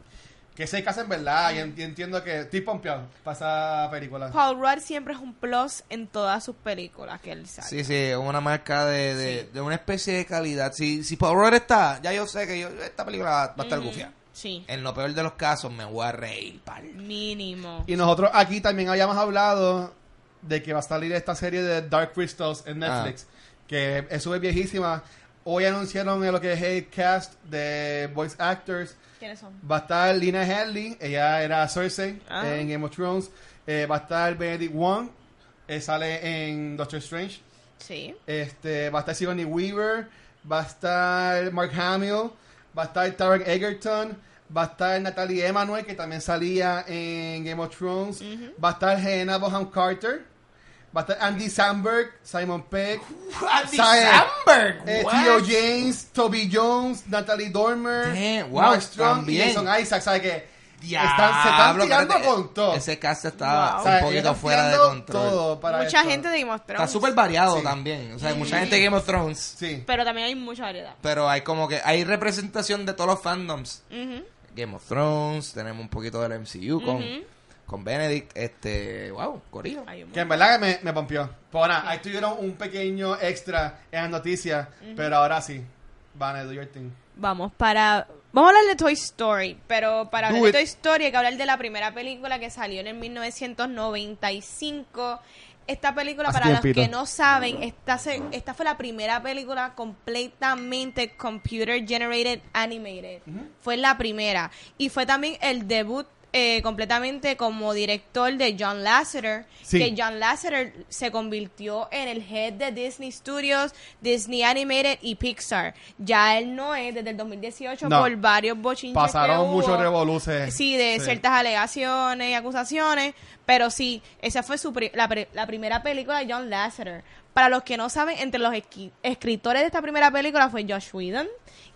Que se casa en verdad. Y, en- y entiendo que estoy pompeado para esa película. Paul Rudd siempre es un plus en todas sus películas que él sale. Sí, sí, una marca de, de, Sí. de una especie de calidad. Si, si Paul Rudd está, ya yo sé que yo, esta película va, va a estar gufia. Sí, En lo peor de los casos me voy a reír, pal. mínimo. Y nosotros aquí también habíamos hablado de que va a salir esta serie de Dark Crystals en Netflix. Que es súper viejísima. Hoy anunciaron lo que es el cast de voice actors. ¿Quiénes son? Va a estar Lina Headley, ella era Cersei Ah. en Game of Thrones. Eh, va a estar Benedict Wong, eh, sale en Doctor Strange. Sí. Este, va a estar Sigourney Weaver, va a estar Mark Hamill, va a estar Taron Egerton, va a estar Natalie Emanuel, que también salía en Game of Thrones, va a estar Helena Bonham Carter, va a estar Andy Samberg, Simon Pegg, Andy Samberg, eh? Theo James, Toby Jones, Natalie Dormer, Damn, wow, Mark Strong también. y Jason Isaac, ¿sabes qué? Diablo, Están, se están tirando con todo. Ese cast está Wow. O sea, un poquito fuera de control. todo para Mucha esto. gente de Game of Thrones. Está súper variado Sí. también. O sea, hay mucha gente de Game of Thrones. Sí. Pero también hay mucha variedad. Pero hay como que hay representación de todos los fandoms. Game of Thrones, tenemos un poquito del MCU con, con Benedict. Este, wow, Corillo. Que en verdad que me, me pompió. Pues nada, ahí tuvieron un pequeño extra en las noticias, pero ahora sí. Van a do your thing. Vamos para... Vamos a hablar de Toy Story, pero para Do hablar de. Toy Story hay que hablar de la primera película que salió en el 1995. Esta película, Hace para los que no saben, esta, se- esta fue la primera película completamente computer generated animated. Fue la primera. Y fue también el debut eh, completamente como director de John Lasseter, Sí. que John Lasseter se convirtió en el head de Disney Studios, Disney Animated y Pixar. Ya él no es desde el 2018 No. por varios bochinches que Pasaron hubo. muchos revoluces. Sí, de ciertas alegaciones y acusaciones, pero sí, esa fue su pri- la, pre- la primera película de John Lasseter. Para los que no saben, entre los escritores de esta primera película fue Josh Whedon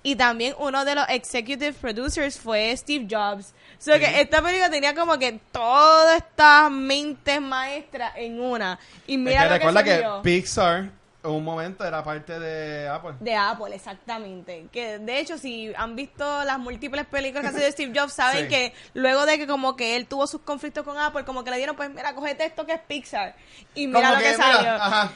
y también uno de los executive producers fue Steve Jobs. O sea que esta película tenía como que todas estas mentes maestras en una. Y Es mira que lo recuerda que. Pixar en un momento era parte de Apple. De Apple, exactamente. Que de hecho, si han visto las múltiples películas que ha sido de Steve Jobs, saben Sí. que luego de que como que él tuvo sus conflictos con Apple, como que le dieron, pues mira, cogete esto que es Pixar. Y mira Como lo que, que, mira, salió. ajá.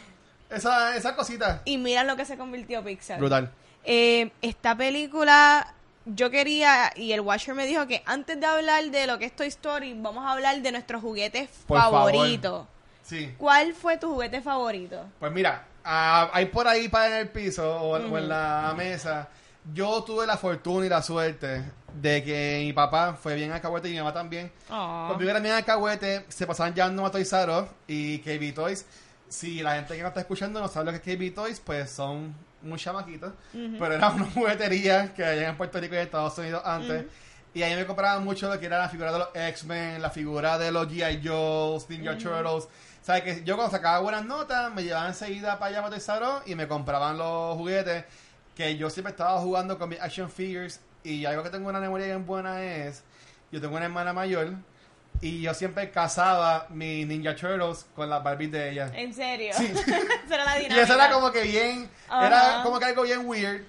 Esa, esa cosita. Y mira lo que se convirtió Pixar. Brutal. Eh, esta película, yo quería, y el Watcher me dijo que antes de hablar de lo que es Toy Story, vamos a hablar de nuestros juguetes Por favoritos. Sí. ¿Cuál fue tu juguete favorito? Pues mira, ah, hay por ahí para en el piso o, o en la mesa. Yo tuve la fortuna y la suerte de que mi papá fue bien alcahuete y mi mamá también. Oh. Cuando yo era bien alcahuete, se pasaban llevando a Toys R Us y KB Toys. Si la gente que no está escuchando no sabe lo que es KB Toys, pues son muy chamaquitos. Pero era una juguetería que había en Puerto Rico y en Estados Unidos antes. Y ahí me compraban mucho lo que era la figura de los X-Men, la figura de los G.I. Joes, Ninja Turtles. ¿Sabes que Yo cuando sacaba buenas notas, me llevaban enseguida para allá a Toys R Us y me compraban los juguetes. Que yo siempre estaba jugando con mis action figures. Y algo que tengo una memoria bien buena es: yo tengo una hermana mayor Y yo siempre casaba mi Ninja Turtles con las Barbies de ella. ¿En serio? Sí. Era la Y dinámica. eso era como que bien, era como que algo bien weird,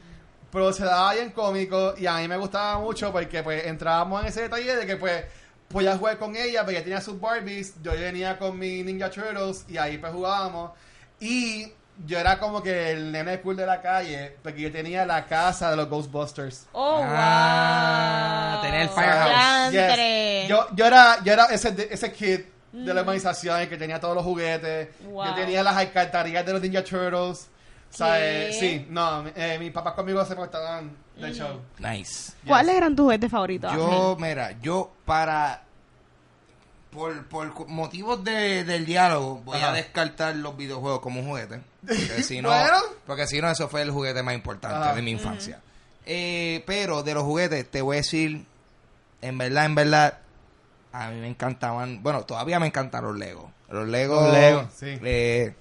pero se daba bien cómico y a mí me gustaba mucho porque pues entrábamos en ese detalle de que pues podía jugar con ella porque ella tenía sus Barbies, yo venía con mi Ninja Turtles y ahí pues jugábamos y yo era como que el nene cool de la calle porque yo tenía la casa de los Ghostbusters. Oh, Ah, wow. tenía el firehouse. Yes. Yo, yo era, yo era ese, ese kid de la organización el que tenía todos los juguetes. Wow. Yo tenía las alcantarillas de los Ninja Turtles. ¿Sabes? ¿Qué? Sí, no, eh, mis papás conmigo se portaban de show. Nice. ¿Cuáles eran tus juguetes favoritos? Yo, mira, yo para. Por, por motivos de, del diálogo, voy Ajá. a descartar los videojuegos como un juguete. Porque si no, Bueno. porque si no, eso fue el juguete más importante Ajá. de mi infancia. Eh, pero de los juguetes, te voy a decir, en verdad, en verdad, a mí me encantaban. Bueno, todavía me encantan los Legos. Los Legos. Los Legos, sí. eh,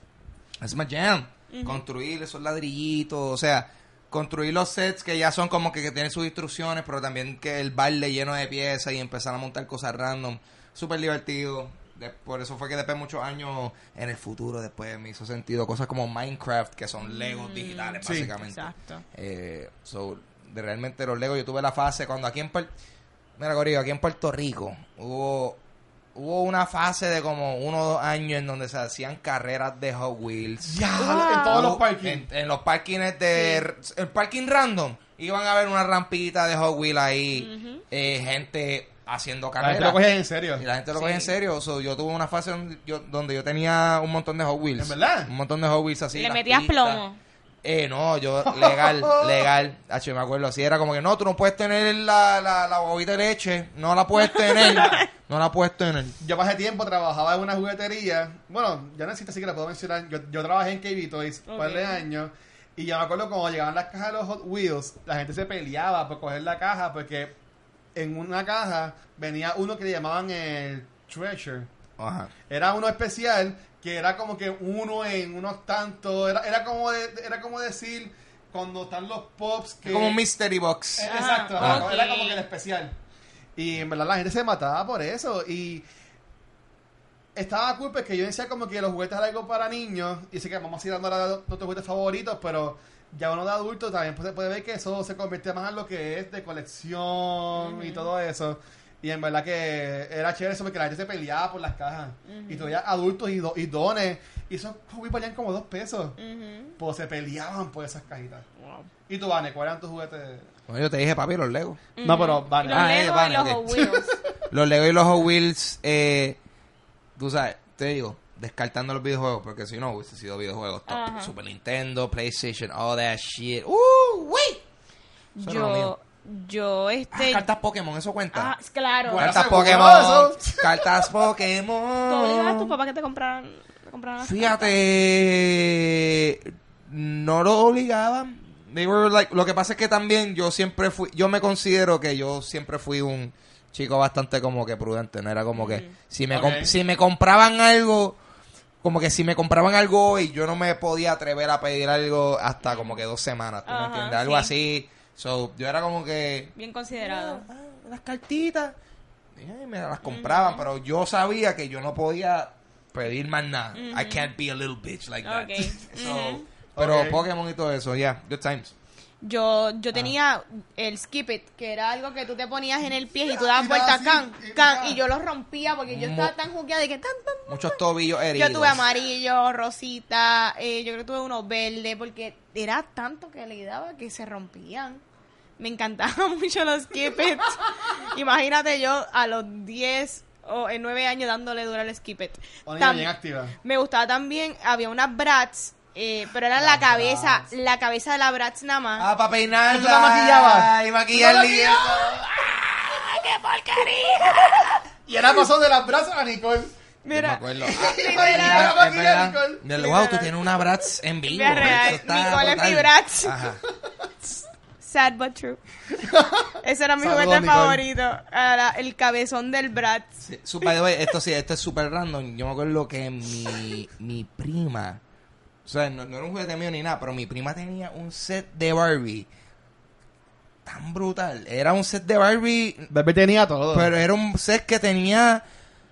es my jam. Construir esos ladrillitos, o sea, construir los sets que ya son como que, que tienen sus instrucciones, pero también que el balde lleno de piezas y empezar a montar cosas random. Súper divertido. De- por eso fue que después de muchos años en el futuro después me hizo sentido cosas como Minecraft, que son Legos digitales Sí. básicamente. Exacto. Eh, so, de realmente los Legos, yo tuve la fase cuando aquí en Puerto Mira, Corillo, aquí en Puerto Rico hubo hubo una fase de como uno o dos años en donde se hacían carreras de Hot Wheels. Ya, en todos los parkings. En, en los parkings de... El parking random. Iban a ver una rampita de Hot Wheels ahí. eh, gente haciendo La gente lo cogía en serio. Y la gente lo Sí. coge en serio. So, yo tuve una fase donde yo, donde yo tenía un montón de Hot Wheels. ¿En verdad? Un montón de Hot Wheels así. Le metías pistas. plomo. Eh, no, yo, legal, legal. Hacho, me acuerdo, así era como que no, tú no puedes tener la, la, la bobita de leche, no la puedes tener, no la puedes tener. Yo pasé tiempo, trabajaba en una juguetería. Bueno, ya no existe así que la puedo mencionar. Yo, yo trabajé en KB Toys un par de años. Y yo me acuerdo cuando llegaban las cajas de los Hot Wheels, la gente se peleaba por coger la caja porque en una caja venía uno que le llamaban el Treasure. Ajá. Era uno especial que era como que uno en unos tantos. Era, era, como, de- era como decir cuando están los pops que. Como un mystery box. Eh, Ah, Exacto, era como que el especial. Y en verdad la gente se mataba por eso. Y estaba cool porque yo decía como que los juguetes eran algo para niños. Y sé que vamos a ir dando ahora nuestros juguetes favoritos, pero ya uno de adulto también puede, puede ver que eso se convierte más en lo que es de colección y todo eso. Y en verdad que era chévere eso porque la gente se peleaba por las cajas. Y todavía adultos y, do- y dones. Y esos juguetes valían como dos pesos. Pues se peleaban por esas cajitas. Wow. ¿Y tú, Vane, cuáles eran tus juguetes? Bueno, yo te dije, papi, los Legos. No, pero Vane. Los Ah, eh, Legos y los ok. Hot Wheels. Los Legos y los Hot Wheels, eh, tú sabes, te digo, descartando los videojuegos, porque si no hubiese sido videojuegos top. Ajá. Super Nintendo, PlayStation, all that shit. ¡Uh, wey! Eso yo, yo, Ah, este... cartas Pokémon, eso cuenta. Ah, claro. Cartas Pokémon. eso. Cartas ¿Tú obligabas a Pokémon. papás que te compraran, te compraran las Fíjate, no lo obligaban. They were like, lo que pasa es que también yo siempre fui, yo me considero que yo siempre fui un chico bastante como que prudente, no era como que si me si me compraban algo, como que si me compraban algo hoy, yo no me podía atrever a pedir algo hasta como que dos semanas, ¿tú me entiendes? Algo sí. así. So, yo era como que Bien considerado. ah, las cartitas. Y me las compraban, pero yo sabía que yo no podía pedir más nada. I can't be a little bitch like that. Ok. So. Pero Ok. Pokémon y todo eso, yeah, good times. Yo, Ah. yo tenía el skip it, que era algo que tú te ponías en el pie y tú dabas Y vuelta dabas can, can, y yo lo rompía porque yo estaba tan jugueada de que tan, tan, tan. Muchos tobillos heridos. Yo tuve amarillo, rosita, eh, yo creo que tuve uno verde porque era tanto que le daba que se rompían. Me encantaban mucho los skip it. Imagínate yo a los 10 o en 9 años dándole duro al skip it. Bien activa. me gustaba también, había unas brats, eh, pero era la cabeza, la cabeza de la brats nada más. Ah, para peinarla. ¿Tú la maquillabas? Y maquillarla. ¿Tú la y eso. Y ahora pasó de las brazos a Nicole. Yo me Mira, acuerdo. Ah, verdad. Nicole. Del- Wow, tú tienes una Bratz en vivo. Vida real. Eso está Nicole es mi. Bratz. Ajá. sad but true. Ese era mi Saludos, juguete Nicole. favorito. Era el cabezón del Bratz. Sí, su- by the way, esto sí, esto es súper random. Yo me acuerdo que mi, mi prima, o sea, no, no era un juguete mío ni nada, pero mi prima tenía un set de Barbie tan brutal. Era un set de Barbie, Bebé tenía todo. pero era un set que tenía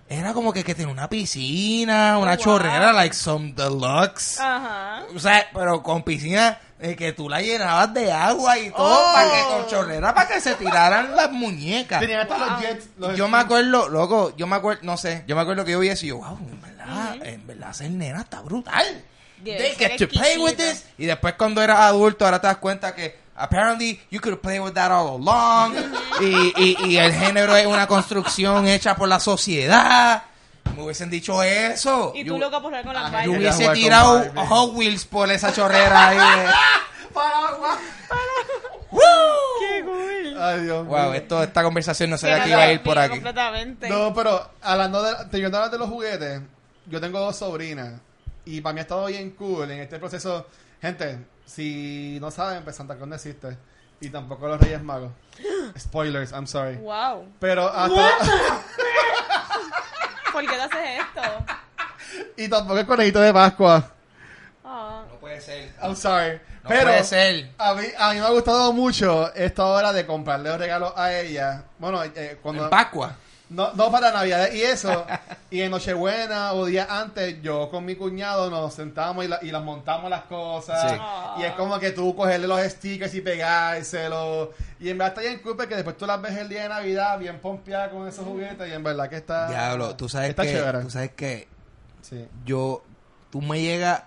era como que, que tenía una piscina, una Oh, wow. chorrera, like some deluxe. Ajá. O sea, pero con piscina eh, que tú la llenabas de agua y todo, Oh. para que con chorrera, para que se tiraran las muñecas. Tenían hasta Wow. los jets. los Yo me acuerdo, loco, yo me acuerdo, no sé, yo me acuerdo que yo vi eso y yo, wow, en verdad, en verdad ser nena está brutal. They get to play with this. Y después cuando eras adulto, ahora te das cuenta que apparently you could play with that all along. y, y, y el género es una construcción hecha por la sociedad. Me hubiesen dicho eso. Y Yo- tú loco por jugar con las Ah, yo vainas. quería hubiese tirado. Hot Wheels por esa chorrera ahí. de- ¡Qué cool! Ay, Dios Wow, mío. esto, esta conversación no sabía que te iba a ir por aquí. Completamente. No, pero hablando de, teniendo hablar de los juguetes, yo tengo dos sobrinas y para mí ha estado bien cool en este proceso. Gente, si no saben, pues Santa Claus no existe y tampoco los Reyes Magos. Spoilers, I'm sorry. Wow. Pero hasta ¿Por qué te haces esto? y tampoco el conejito de Pascua. Ah. No puede ser. I'm sorry. No Pero puede ser. A mí, a mí me ha gustado mucho esta hora de comprarle los regalos a ella. Bueno, eh, cuando En Pascua. No, no para Navidad y eso. y en Nochebuena o días antes, yo con mi cuñado nos sentamos y, la- y las montamos las cosas. Sí. Y es como que tú cogerle los stickers y pegárselos. Y en verdad está bien cool que después tú las ves el día de Navidad bien pompeada con esos juguetes. Y en verdad que está. Diablo, tú sabes está que, chévere. tú sabes que Sí. yo, tú me llegas,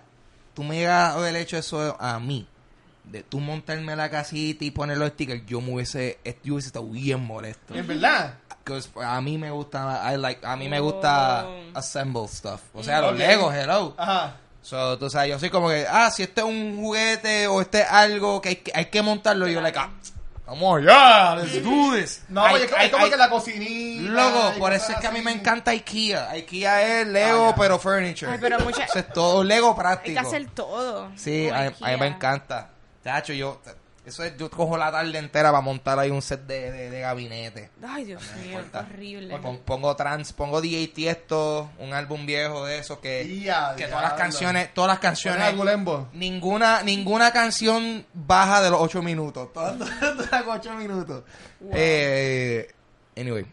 tú me llegas a haber hecho eso a mí, de tú montarme la casita y poner los stickers, yo me hubiese, yo hubiese estado bien molesto. En verdad. 'Cause a mí me gusta, I like, a mí me gusta Oh. assemble stuff, o sea, los Ok. Legos, hello. Ajá. So, tú sabes, yo soy como que, ah, si este es un juguete o este es algo que hay que, hay que montarlo, yo like, ah, vamos allá, let's do this. No, Ay, oye, es, como ay, que la cocinita. Loco, por eso es que a mí me encanta IKEA. IKEA es Lego, Ah, ya. pero furniture. Ay, pero mucha- Eso es todo Lego Hay práctico. que hacer todo. Sí, a, mí me encanta. Tacho, yo, eso es, yo cojo la tarde entera para montar ahí un set de, de, de gabinete. Ay, Dios mío, qué horrible. Pon- Pongo trans, pongo DJ Tiesto, un álbum viejo de esos que, que todas las canciones, todas las ¿Pones canciones, ninguna, ninguna canción baja de los 8 minutos. Todas todas duran 8 minutos. Wow. Eh, anyway,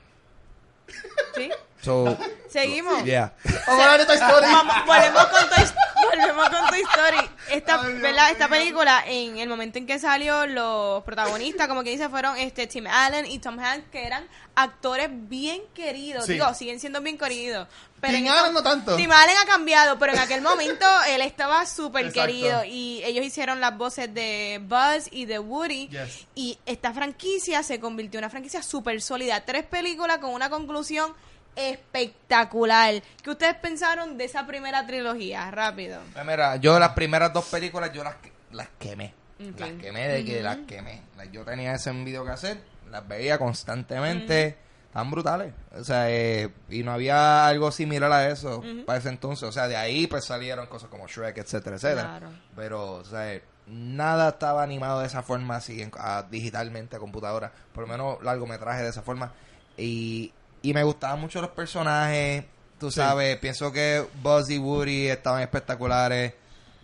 ¿Sí? So, Seguimos. yeah. Vamos a de Toy Story. Vamos, volvemos con Toy, volvemos con Toy Story. Esta, Ay, Dios ¿verdad? Esta mío. película, en el momento en que salió, los protagonistas, como que dice, fueron este Tim Allen y Tom Hanks, que eran actores bien queridos. Sí. Digo, siguen siendo bien queridos. Pero Tim en Allen no tanto. Tim Allen ha cambiado, pero en aquel momento él estaba súper Exacto. querido. Y ellos hicieron las voces de Buzz y de Woody. Yes. Y esta franquicia se convirtió en una franquicia súper sólida. Tres películas con una conclusión espectacular. ¿Qué ustedes pensaron de esa primera trilogía? Rápido. Pues mira, yo las primeras dos películas yo las, las quemé. Las quemé de que las quemé. Yo tenía ese en videocassette, las veía constantemente. Tan brutales. O sea, eh, y no había algo similar a eso para ese entonces. O sea, de ahí pues salieron cosas como Shrek, etcétera, etcétera. Claro. Pero, o sea, nada estaba animado de esa forma así en- a- digitalmente a computadora. Por lo menos largometraje de esa forma. Y, y me gustaban mucho los personajes. Tú Sí. sabes, pienso que Buzz y Woody estaban espectaculares.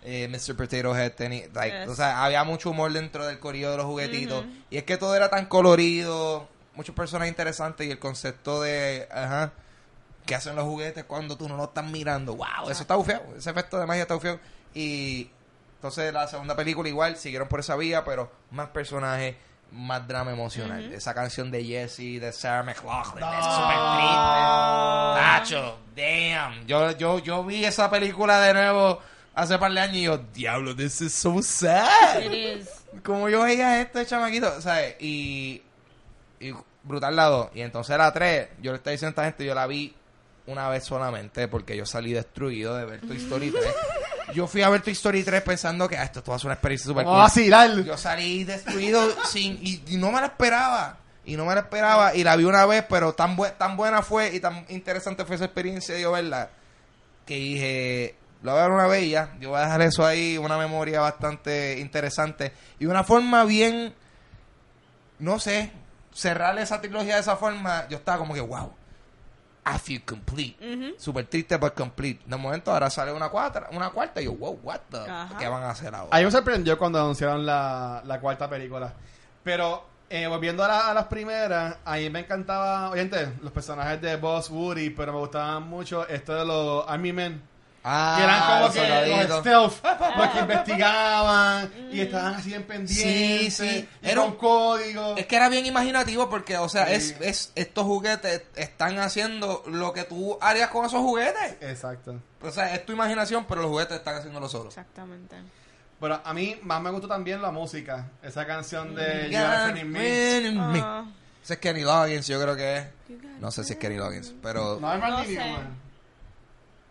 Eh, Mr. Potato Head tenía, like, Yes. o sea, había mucho humor dentro del corillo de los juguetitos. Y es que todo era tan colorido, muchos personajes interesantes y el concepto de, ajá, que hacen los juguetes cuando tú no lo estás mirando. Wow, eso está bufeado. Ese efecto de magia está bufeado. Y entonces la segunda película igual siguieron por esa vía, pero más personajes, más drama emocional. Esa canción de Jesse, de Sarah McLaughlin, es súper triste. Tacho, damn. Yo, yo, yo vi esa película de nuevo hace par de años y yo, diablo, this is so sad. It is. Como yo veía a este chamaquito, ¿sabes? Y, y brutal lado. Y entonces la 3, yo le estaba diciendo a esta gente, yo la vi una vez solamente porque yo salí destruido de ver Toy Story 3. Yo fui a ver Toy Story 3 pensando que ah, esto, esto va a ser una experiencia super Vamos a vacilar. Yo salí destruido sin y, y no me la esperaba. Y no me la esperaba y la vi una vez, pero tan, bue- tan buena fue y tan interesante fue esa experiencia de yo verla que dije, lo voy a ver una vez y ya. Yo voy a dejar eso ahí, una memoria bastante interesante. Y una forma bien, no sé, cerrar esa trilogía de esa forma, yo estaba como que, wow, I feel complete. Ujú. Súper triste, pero complete. De momento ahora sale una cuarta, una cuarta y yo, wow, what the, Ajá. ¿qué van a hacer ahora? A mí me sorprendió cuando anunciaron la, la cuarta película. Pero Eh, volviendo a, la- a las primeras, a mí me encantaba, oyente, los personajes de Boss Woody, pero me gustaban mucho esto de los Army Men. Ah, que eran como que los stealth, los que investigaban y estaban así en pendientes, Sí, sí. Era con un- código. Es que era bien imaginativo porque, o sea, Sí. es, es estos juguetes están haciendo lo que tú harías con esos juguetes. Exacto. O sea, es tu imaginación, pero los juguetes están haciéndolo solos. Exactamente. Pero a mí más me gustó también la música. Esa canción de You Friend Me. Ah. Ese es Kenny Loggins, yo creo que es. No sé si es Kenny Loggins, pero No es Randy No sé.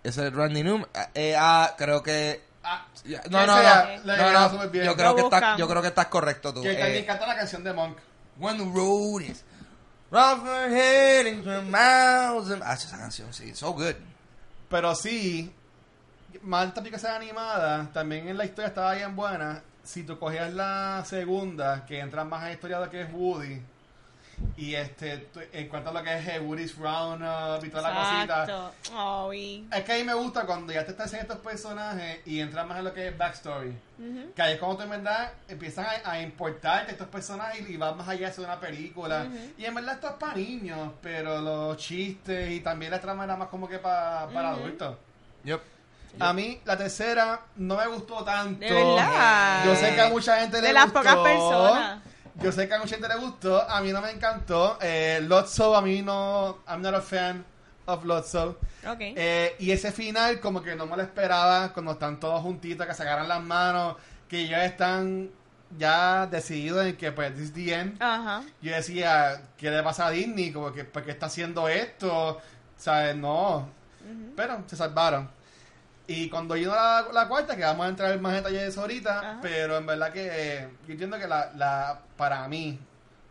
Ese es Randy Newman. Eh, ah, creo que Ah, no, no, sea, no, no, no, bien. Yo creo que estás, yo creo que estás correcto tú. Que también Eh, encanta la canción de Monk. When the road is rough and heading for miles and- Ah, esa canción sí, so good. Pero sí, Malta que sea animada, también en la historia estaba bien buena. Si tú cogías la segunda, que entra más en la historia de que es Woody, y este en cuanto a lo que es eh, Woody's Roundup y toda la cosita. Exacto. Oh, y- Es que a mí me gusta cuando ya te estás haciendo estos personajes y entras más en lo que es backstory. Que ahí es cuando tú en verdad empiezan a, a importarte estos personajes y vas más allá de una película. Y en verdad esto es para niños, pero los chistes y también la trama era más como que pa- para adultos. Yep. A mí la tercera no me gustó tanto. De verdad. Yo sé que a mucha gente le De las gustó. pocas personas. Yo sé que a mucha gente le gustó. A mí no me encantó. Eh, Lotso, a mí no. I'm not a fan of Lotso. Ok. Eh, y ese final, como que no me lo esperaba. Cuando están todos juntitos, que se agarran las manos. Que ya están ya decididos en que, pues, this is the end. Ajá. Yo decía, ¿qué le pasa a Disney? Como que, ¿por qué está haciendo esto? ¿Sabes? No. Pero se salvaron. Y cuando vino la, la cuarta, que vamos a entrar en más detalle de eso ahorita, Ajá. pero en verdad que eh, yo entiendo que la, la, para mí,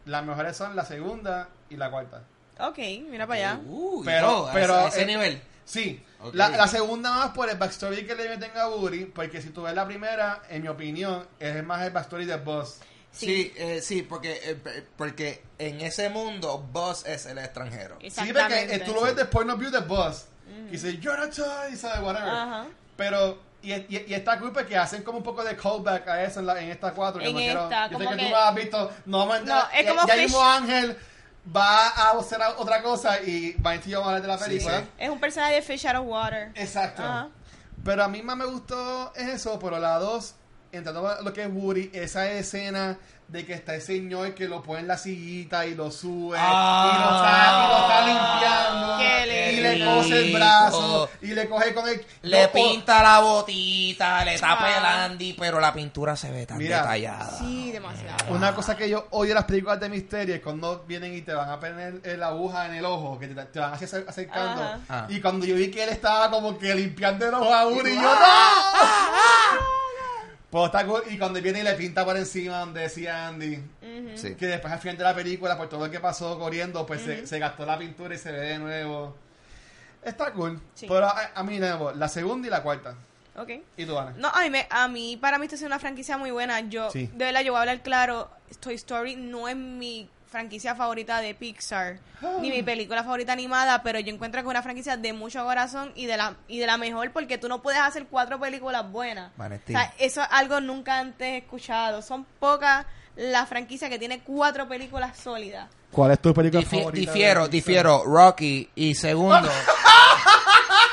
las mejores son la segunda y la cuarta. Ok, mira para allá. Uh, Pero- pero, a ese, a ese eh, nivel. Sí, la, la segunda más por el backstory que le meten a Woody, porque si tú ves la primera, en mi opinión, es más el backstory de Boss. Sí. Sí, eh, sí, porque, eh, porque en ese mundo Buzz es el extranjero. Sí, porque eh, tú lo ves point of view de Boss. Y dice, you're a toy, ¿sabes? Whatever. Ajá. Pero, y, y, y esta culpa que hacen como un poco de callback a eso en, la, en estas cuatro. que En no quiero- yo sé como que, tú que- lo has visto. No, No, es ya, como ya Fish- mismo Ángel va a hacer otra cosa y va a decir vamos a hablar de la película. sí. Es un personaje de Fish Out of Water. Exacto. Pero a mí más me gustó eso, pero la dos, entrando a lo que es Woody, esa escena de que está el señor que lo pone en la sillita y lo sube Ah. y, lo está, y lo está limpiando Qué y le cose el brazo y le coge con el Le no, pinta la botita, le tapa Ah. el Andy, pero la pintura se ve tan Mira. detallada. Sí, demasiado. Una cosa que yo odio de las películas de misterio es cuando vienen y te van a poner la aguja en el ojo, que te, te van acercando. Ajá. Ah. Y cuando yo vi que él estaba como que limpiando el ojo a uno y yo Ah. ¡No! Pues está cool. y cuando viene y le pinta por encima donde decía Andy. Sí. que después al final de la película, por todo lo que pasó corriendo, pues se, se gastó la pintura y se ve de nuevo. Está cool. Sí. Pero a, a mí, de nuevo, la segunda y la cuarta. Ok. ¿Y tú, Ana? No, a mí, me- a mí, para mí, esta es una franquicia muy buena. Yo, Sí. de verdad, yo voy a hablar claro. Toy Story no es mi franquicia favorita de Pixar, ni mi película favorita animada, pero yo encuentro que es una franquicia de mucho corazón y de la y de la mejor porque tú no puedes hacer cuatro películas buenas. Vanetti. O sea, eso es algo nunca antes escuchado. Son pocas las franquicias que tiene cuatro películas sólidas. ¿Cuál es tu película Difi- difiero, difiero. Rocky y segundo.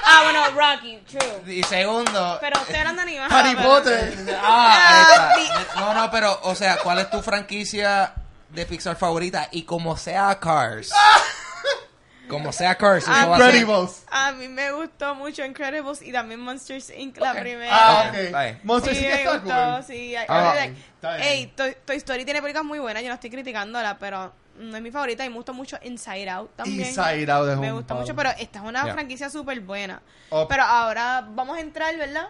Ah, bueno, Rocky, true. y segundo. Pero usted hablando de animada. Harry pero- Potter. Ah, ahí está. No, no, pero, o sea, ¿cuál es tu franquicia de Pixar favorita? Y como sea Cars. Como sea Cars, eso Ah, va a ser. Incredibles. A mí me gustó mucho Incredibles y también Monsters Inc. la primera. Ah, Ok, ok. está bien. Monster sí, sí que me está gustó, cool. sí. I- I Ah, really like- está bien. Ey, Toy, Toy Story tiene películas muy buenas, yo no estoy criticándola, pero no es mi favorita y me gusta mucho Inside Out también. Inside Out es Me gusta mucho, pero esta es una franquicia súper buena. Oh. Pero ahora vamos a entrar, ¿verdad?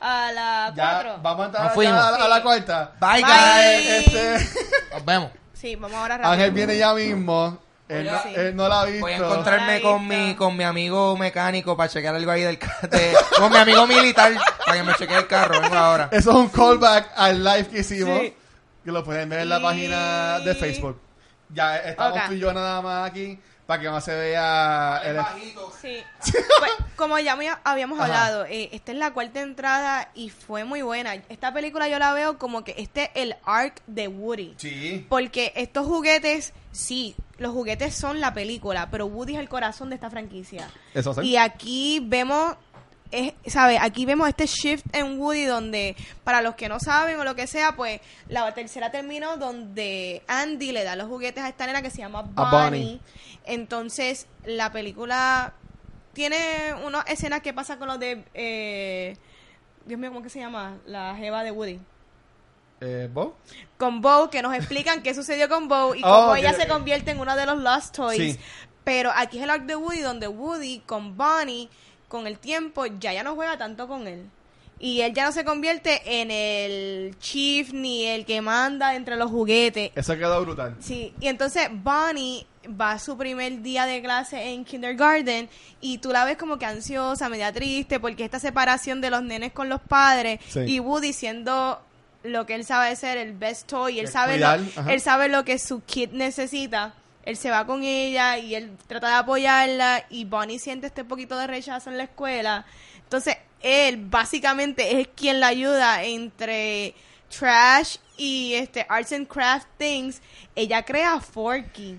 A la Ya, 4. vamos a entrar a, la- a la cuarta. Bye, Bye. guys. Este, Nos vemos. Sí, vamos ahora rápido. Ángel viene ya mismo. Él, no, Sí. él no la ha visto. Voy a encontrarme con mi, con mi amigo mecánico para chequear algo ahí del ca- de- Con mi amigo militar para que me chequee el carro. Vengo ahora. Eso es un callback al live que hicimos. Sí. Que lo pueden ver en la Y- página de Facebook. Ya estamos Ok. tú y yo nada más aquí. Para que no se vea el... Sí. Pues, como ya habíamos Ajá. hablado, eh, esta es la cuarta entrada y fue muy buena. Esta película yo la veo como que este es el arc de Woody. Sí. Porque estos juguetes, sí, los juguetes son la película, pero Woody es el corazón de esta franquicia. Eso sí. Y aquí vemos, es, ¿sabes? Aquí vemos este shift en Woody donde, para los que no saben o lo que sea, pues la tercera terminó donde Andy le da los juguetes a esta nena que se llama Bonnie. Bonnie. Entonces, la película tiene unas escenas que pasan con los de... eh, Dios mío, ¿cómo que se llama? La jeva de Woody Eh, con Bo, que nos explican qué sucedió con Bo y Oh, cómo ok, ella se convierte en uno de los Lost Toys. Sí. Pero aquí es el arc de Woody, donde Woody con Bonnie, con el tiempo, ya ya no juega tanto con él. Y él ya no se convierte en el chief ni el que manda entre los juguetes. Eso quedó brutal. Sí, y entonces Bonnie va a su primer día de clase en kindergarten y tú la ves como que ansiosa, media triste, porque esta separación de los nenes con los padres Sí. y Woody siendo lo que él sabe ser el best toy, él sabe, cuidar, lo, ajá. él sabe lo que su kid necesita. Él se va con ella y él trata de apoyarla y Bonnie siente este poquito de rechazo en la escuela. Entonces, él básicamente es quien la ayuda entre trash y este arts and craft things. Ella crea Forky.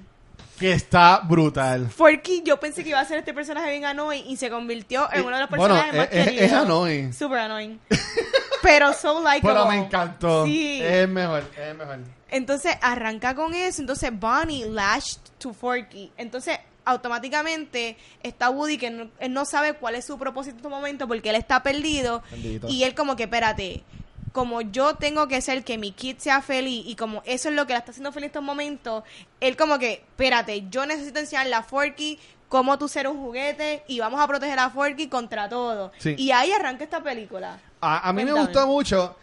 Que está brutal. Forky, yo pensé que iba a ser este personaje bien annoying y se convirtió en Eh, uno de los bueno, personajes más es- es- queridos. es annoying. Super annoying. Pero so likable. Pero me encantó. Sí. Es mejor, es mejor. Entonces arranca con eso. Entonces Bonnie lashed to Forky. Entonces automáticamente está Woody que no, él no sabe cuál es su propósito en este momento porque él está perdido. Bendito. Y él como que, espérate, como yo tengo que ser que mi kid sea feliz y como eso es lo que la está haciendo feliz en estos momentos, él como que, espérate, yo necesito enseñarle a Forky cómo tú ser un juguete y vamos a proteger a Forky contra todo. Sí. Y ahí arranca esta película. A, a mí me gustó mucho.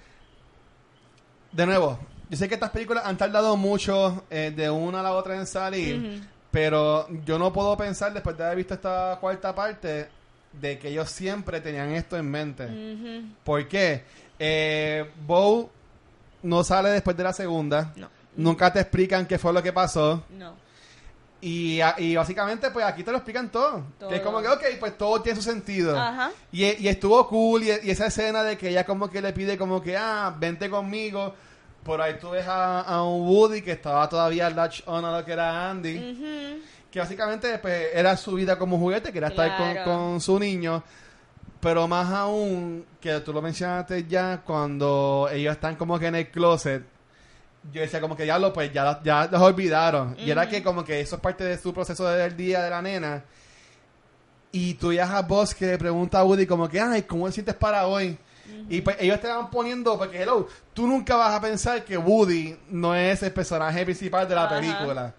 De nuevo, yo sé que estas películas han tardado mucho eh, de una a la otra en salir, pero yo no puedo pensar, después de haber visto esta cuarta parte, de que ellos siempre tenían esto en mente. Ujú. ¿Por qué? Eh, Bo no sale después de la segunda. No. Nunca te explican qué fue lo que pasó. No. Y, y básicamente, pues aquí te lo explican todo. Todo. Que es como que, ok, pues todo tiene su sentido. Ajá. Y, y estuvo cool. Y, y esa escena de que ella como que le pide como que, ah, vente conmigo. Por ahí tú ves a, a un Woody que estaba todavía latch on a lo que era Andy. Que básicamente pues, era su vida como juguete, que era estar con, con su niño. Pero más aún, que tú lo mencionaste ya, cuando ellos están como que en el closet, yo decía como que diablo, pues ya, ya los olvidaron. Y era que como que eso es parte de su proceso del día de la nena. Y tú ya a Boss que le pregunta a Woody como que, ay, ¿cómo te sientes para hoy? Y pues ellos te van poniendo, porque hello, tú nunca vas a pensar que Woody no es el personaje principal de la Ajá. película.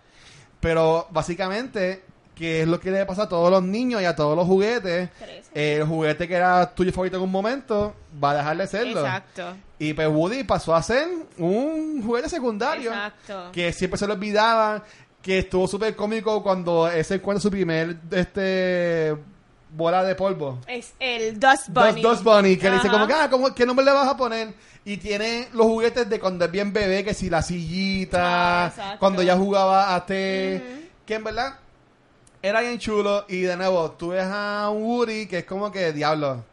Pero básicamente, que es lo que le pasa a todos los niños y a todos los juguetes, el juguete que era tuyo favorito en un momento va a dejar de serlo. Exacto. Y pues Woody pasó a ser un juguete secundario Exacto. que siempre se lo olvidaba, que estuvo súper cómico cuando ese encuentra su primer este bola de polvo. Es el Dust Bunny. Dust, Dust Bunny, que le dice como ah, ¿cómo- ¿qué nombre le vas a poner? Y tiene los juguetes de cuando es bien bebé, que si la sillita, Ah, cuando ya jugaba a té, Ujú. que en verdad era bien chulo. Y de nuevo, tú ves a un Woody que es como que, diablo,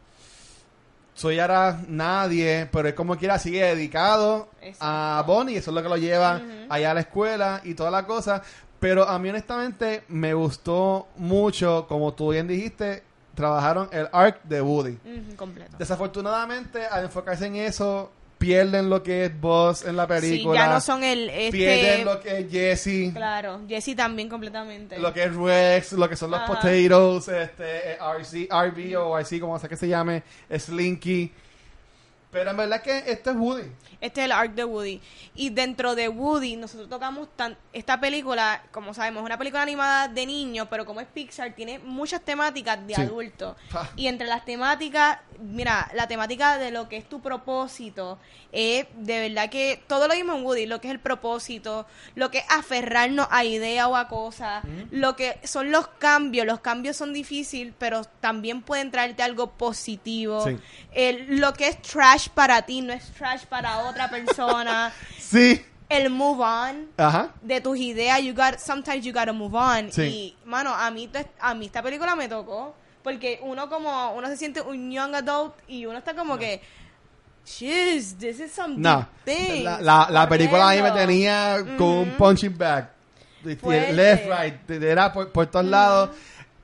soy ahora nadie, pero es como quiera, sigue dedicado a. Bonnie, eso es lo que lo lleva allá a la escuela y toda la cosa. Pero a mí honestamente me gustó mucho, como tú bien dijiste, trabajaron el arc de Woody. Completo. Desafortunadamente, al enfocarse en eso, pierden lo que es Boss en la película. Sí, ya no son el este Pierden lo que es Jesse, claro, Jesse también completamente. lo que es Rex, lo que son los Ajá. potatoes, este, eh, RC, RV o RC, como sea que se llame, Slinky. Pero en verdad que esto es Woody. Este es el arc de Woody. Y dentro de Woody, nosotros tocamos tan esta película, como sabemos, es una película animada de niños, pero como es Pixar, tiene muchas temáticas de Sí. adultos. Ah. Y entre las temáticas, mira, la temática de lo que es tu propósito, es de verdad que todo lo mismo en Woody, lo que es el propósito, lo que es aferrarnos a ideas o a cosas, lo que son los cambios, los cambios son difíciles, pero también pueden traerte algo positivo. Sí. El- lo que es trash para ti no es trash para otra persona. Sí. el move on Ajá. de tus ideas, you got, sometimes you gotta move on. Sí. Y, mano, a mí, a mí esta película me tocó. Porque uno como, uno se siente un young adult y uno está como que, jeez, this is some No. thing. La, la, la película ahí me Corriendo. tenía con un punching bag. Fuerte. Left, right. de- Era por, por todos lados.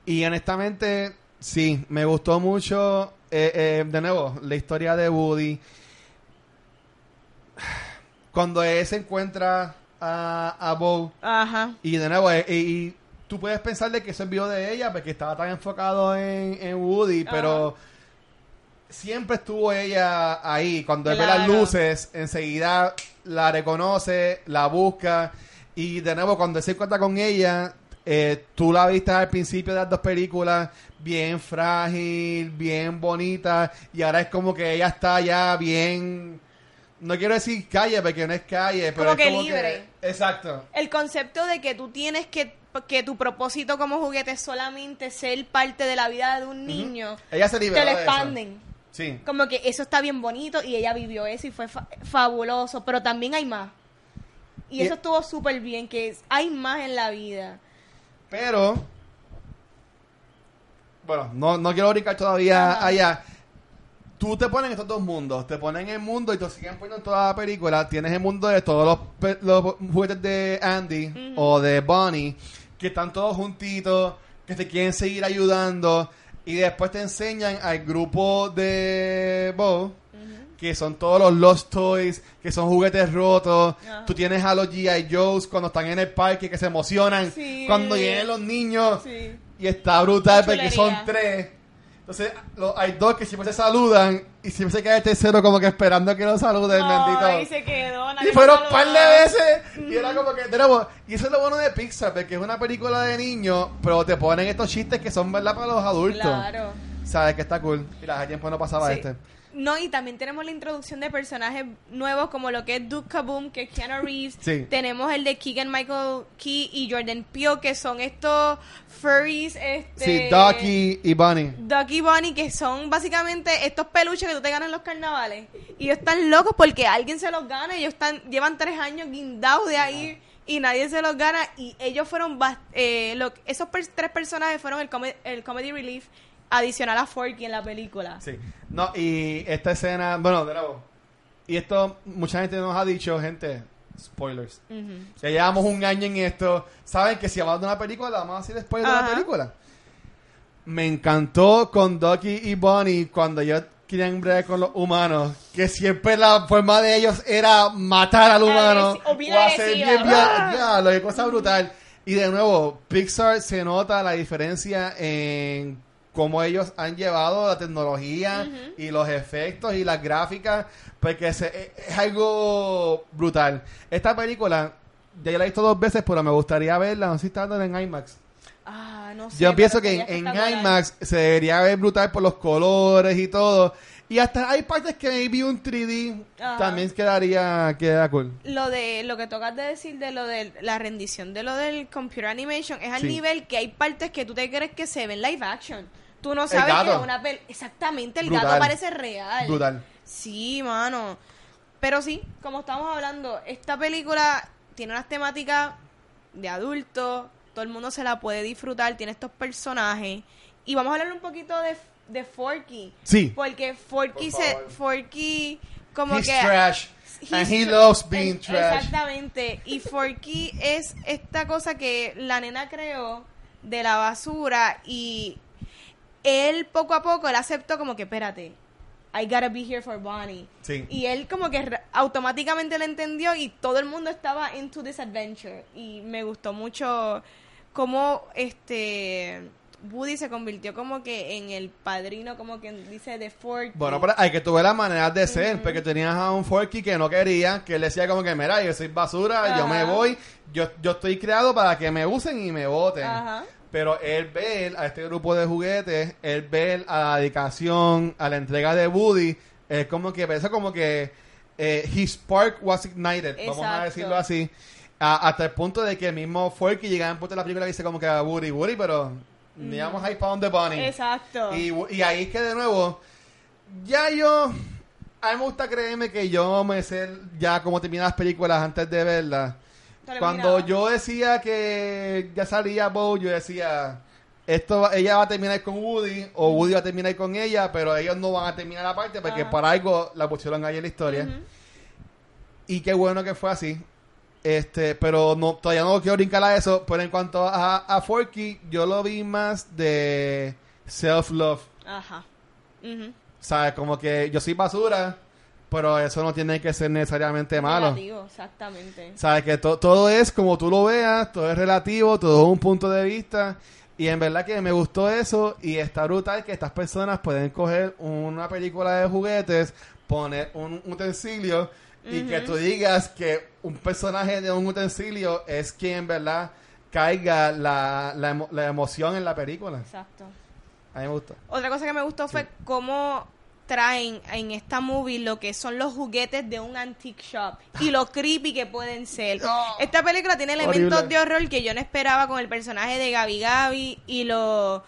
Y honestamente, sí, me gustó mucho. Eh, eh, de nuevo, la historia de Woody. Cuando él se encuentra a, a Bo. Ajá. Y de nuevo, eh, y, tú puedes pensar de que eso envió de ella porque estaba tan enfocado en, en Woody, pero siempre estuvo ella ahí. Cuando él ve las luces, enseguida la reconoce, la busca. Y de nuevo, cuando él se encuentra con ella, eh, tú la viste al principio de las dos películas, bien frágil, bien bonita. Y ahora es como que ella está ya bien. No quiero decir calle, porque no es calle, pero Como es que como libre. exacto. El concepto de que tú tienes que, que tu propósito como juguete es solamente ser parte de la vida de un niño, Ella se liberó te lo expanden. Sí. Como que eso está bien bonito y ella vivió eso y fue fa- fabuloso, pero también hay más. Y Y- eso estuvo súper bien, que es- hay más en la vida. Pero. Bueno, no, no quiero brincar todavía Ajá. allá. Tú te pones en estos dos mundos. Te ponen en el mundo y te siguen poniendo en toda la película. Tienes el mundo de todos los, juguetes de Andy o de Bonnie. Que están todos juntitos. Que te quieren seguir ayudando. Y después te enseñan al grupo de Bo. Que son todos los Lost Toys. Que son juguetes rotos. Ajá. Tú tienes a los G.I. Joes cuando están en el parque. Que se emocionan. Sí. Cuando lleguen los niños. Sí. Y está brutal porque son tres. Entonces, hay dos que siempre se saludan y siempre se queda el tercero como que esperando que lo saluden, Ay, bendito. se quedó. Y fueron un par de veces y era como que, nuevo, y eso es lo bueno de Pixar, porque es una película de niños, pero te ponen estos chistes que son verdad para los adultos. Claro. Sabes que está cool. Y hace tiempo no pasaba Sí. este. No, y también tenemos la introducción de personajes nuevos como lo que es Duke Kaboom, que es Keanu Reeves. Sí. Tenemos el de Keegan Michael Key y Jordan Peele, que son estos furries. Este, Sí, Ducky y Bunny. Ducky y Bunny, que son básicamente estos peluches que tú te ganas en los carnavales. Y ellos están locos porque alguien se los gana. Ellos están, llevan tres años guindados de ahí y nadie se los gana. Y ellos fueron, eh, lo- esos per- tres personajes fueron el, come- el comedy relief adicional a Forky en la película. Sí. No, y esta escena, bueno, de nuevo. Y esto, mucha gente nos ha dicho, gente, spoilers. Ujú. Ya llevamos un año en esto. Saben que si hablamos de una película, vamos a decir spoilers de la película. Me encantó con Ducky y Bonnie cuando ellos querían bregar con los humanos. Que siempre la forma de ellos era matar al humano. O bien hacer bien, ¡Ah! lo que cosa brutal. Y de nuevo, Pixar se nota la diferencia en cómo ellos han llevado la tecnología y los efectos y las gráficas, porque se- es algo brutal. Esta película, ya la he visto dos veces, pero me gustaría verla, no sé si está en IMAX. Ah, no sé. Yo pienso que en. IMAX se debería ver brutal por los colores y todo. Y hasta hay partes que maybe un 3D Ajá. también quedaría, queda cool. Lo de lo que tocas de decir de lo de la rendición de lo del computer animation es al Sí. nivel que hay partes que tú te crees que se ven live action. Tú no sabes que es una pel exactamente el Brutal. gato parece real. Brutal. Sí, mano. Pero sí, como estamos hablando, esta película tiene unas temáticas de adultos, todo el mundo se la puede disfrutar, tiene estos personajes. Y vamos a hablar un poquito de, de Forky. Sí. Porque Forky Por se. Forky como He's que. trash. He's and he loves being es- trash. Exactamente. Y Forky es esta cosa que la nena creó de la basura y él poco a poco él aceptó como que espérate. I gotta be here for Bonnie. Sí. Y él como que automáticamente lo entendió y todo el mundo estaba into this adventure. Y me gustó mucho cómo este Woody se convirtió como que en el padrino, como que dice, de Forky. Bueno, pero hay que tuve las maneras de ser, porque tenías a un Forky que no quería, que él decía como que, mira, yo soy basura, yo me voy, yo, yo estoy creado para que me usen y me voten. Ajá. Pero él ve a este grupo de juguetes, él ve a la dedicación, a la entrega de Woody, es como que, eso como que eh, his spark was ignited, vamos a decirlo así, A- hasta el punto de que el mismo Forky llegaba en punto de la película y dice como que a Woody, Woody, pero vamos a ir para donde Bunny. Exacto. Y, y ahí es que de nuevo, ya yo A mí me gusta creerme que yo me sé ya cómo terminan las películas antes de verlas. Lo Cuando yo decía que ya salía Bo, yo decía, esto ella va a terminar con Woody o Woody va a terminar con ella, pero ellos no van a terminar aparte porque Ajá. para algo la pusieron ahí en la historia. Y qué bueno que fue así. Este, pero no, todavía no quiero brincar a eso. Pero en cuanto a, a Forky, yo lo vi más de self-love. Ajá. ¿Sabes? Como que yo soy basura, pero eso no tiene que ser necesariamente malo. Negativo, exactamente. ¿Sabes? Que to- todo es como tú lo veas, todo es relativo, todo es un punto de vista. Y en verdad que me gustó eso y está brutal que estas personas pueden coger una película de juguetes, poner un utensilio y que tú digas que un personaje de un utensilio es quien en verdad caiga la, la, emo- la emoción en la película. Exacto. A mí me gusta. Otra cosa que me gustó fue cómo traen en esta movie lo que son los juguetes de un antique shop y lo creepy que pueden ser. Oh. Esta película tiene elementos Horrible. de horror que yo no esperaba con el personaje de Gabi Gabi y los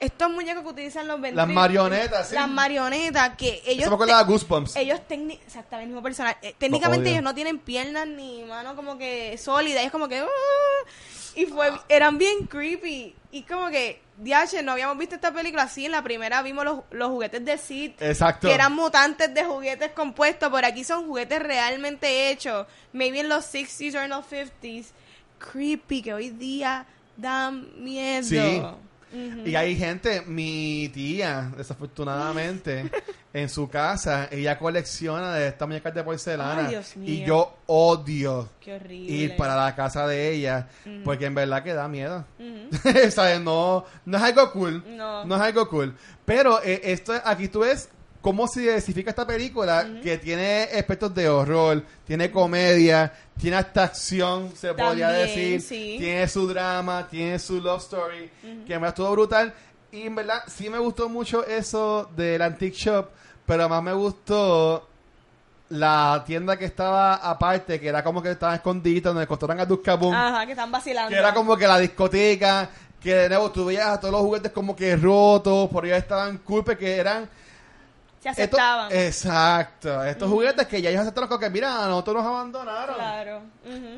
estos muñecos que utilizan los Las ventrílocuos. marionetas, sí. Las marionetas que ellos Eso me de Goosebumps. ellos técnicamente, exactamente el mismo personaje. Eh, técnicamente ellos no tienen piernas ni mano como que sólida, es como que "Ah", y fue eran bien creepy y como que DH no habíamos visto esta película así, en la primera vimos los, los juguetes de Sid Exacto. que eran mutantes de juguetes compuestos, por aquí son juguetes realmente hechos, maybe en los 60s o en los 50s, creepy que hoy día dan miedo. Sí. Y hay gente, mi tía, desafortunadamente, en su casa, ella colecciona de estas muñecas de porcelana. Ay, Dios mío. Y yo odio ir para la casa de ella, porque en verdad que da miedo. Ujú. ¿Sabes? No, no es algo cool. No. es algo cool. Pero eh, esto aquí tú ves cómo se diversifica esta película, que tiene aspectos de horror, tiene comedia, tiene hasta acción, se podría También, decir. sí. Tiene su drama, tiene su love story, que me estuvo brutal. Y en verdad sí me gustó mucho eso del Antique Shop, pero más me gustó la tienda que estaba aparte, que era como que estaba escondida, donde costaron a Duskabum Ajá, que están vacilando. que era como que la discoteca, que de nuevo tú veías a todos los juguetes como que rotos, por ellos estaban cool, que eran... Se aceptaban. exacto, estos juguetes que ya ellos aceptaron como que, mira, a nosotros nos abandonaron. Claro.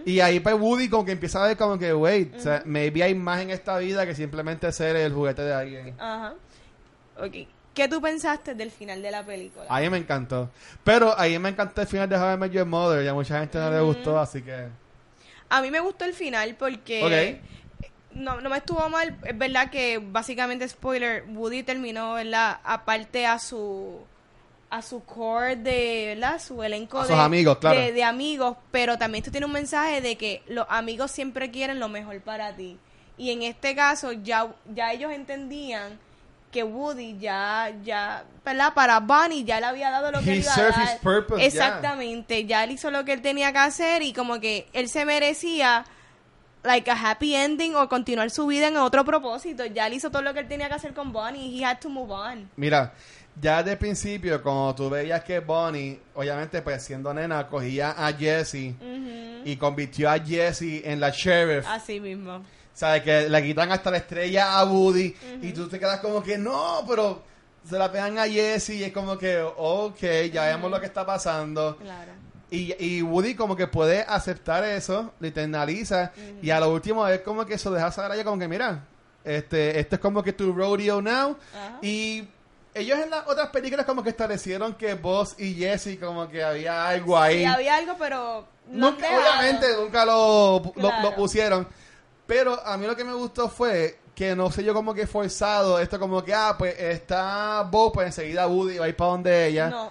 Y ahí pues Woody como que empieza a ver como que, wait, o sea, maybe hay más en esta vida que simplemente ser el juguete de alguien. Ajá. Ok. ¿Qué tú pensaste del final de la película? A mí me encantó. Pero a mí me encantó el final de How I Met Your Mother y a mucha gente no le gustó, así que... A mí me gustó el final porque Ok. No, no me estuvo mal. Es verdad que básicamente, spoiler, Woody terminó, ¿verdad? Aparte a su a su core de, ¿verdad? Su elenco A de, sus amigos, claro. de, de amigos, pero también esto tiene un mensaje de que los amigos siempre quieren lo mejor para ti. Y en este caso ya, ya ellos entendían que Woody ya, ya, ¿verdad? Para Bunny ya le había dado lo que He él iba a dar. purpose. Exactamente, ya él hizo lo que él tenía que hacer y como que él se merecía like a happy ending o continuar su vida en otro propósito. Ya él hizo todo lo que él tenía que hacer con Bonnie. He had to move on. Mira, ya desde el principio, cuando tú veías que Bonnie, obviamente, pues siendo nena, cogía a Jesse y convirtió a Jesse en la sheriff. Así mismo. ¿Sabes? Que le quitan hasta la estrella a Woody y tú te quedas como que no, pero se la pegan a Jesse y es como que, ok, ya vemos lo que está pasando. Claro. Y, y Woody como que puede aceptar eso, lo internaliza y a lo último es como que eso deja saber a ella como que mira, este, este es como que tu rodeo now y ellos en las otras películas como que establecieron que Boss y Jesse como que había algo ahí. Sí, había algo, pero no Nunca, obviamente nunca lo, lo pusieron. Pero a mí lo que me gustó fue que no sé yo como que forzado, esto como que, ah, pues está Bo, pues enseguida Woody va a ir para donde ella. No.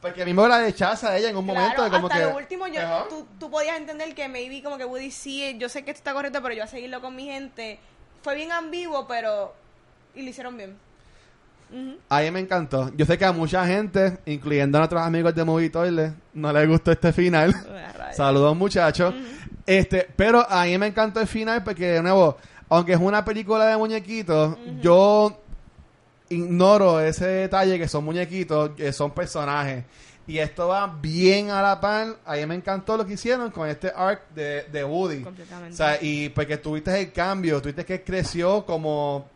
Porque mí me la rechaza a ella en un Claro, momento de como hasta que... lo último yo, Ajá. tú, tú podías entender que maybe como que Woody sí, yo sé que esto está correcto, pero yo voy a seguirlo con mi gente. Fue bien ambiguo, pero... Y lo hicieron bien. Ujú. A mí me encantó. Yo sé que a mucha gente, incluyendo a nuestros amigos de Movie Toilet, no les gustó este final. Ah. Saludos muchachos. Este, pero a mí me encantó el final porque de nuevo, aunque es una película de muñequitos, yo ignoro ese detalle que son muñequitos, que son personajes. Y esto va bien a la par. A mí me encantó lo que hicieron con este arc de, de Woody. Completamente. O sea, y porque tuviste el cambio, tuviste que creció como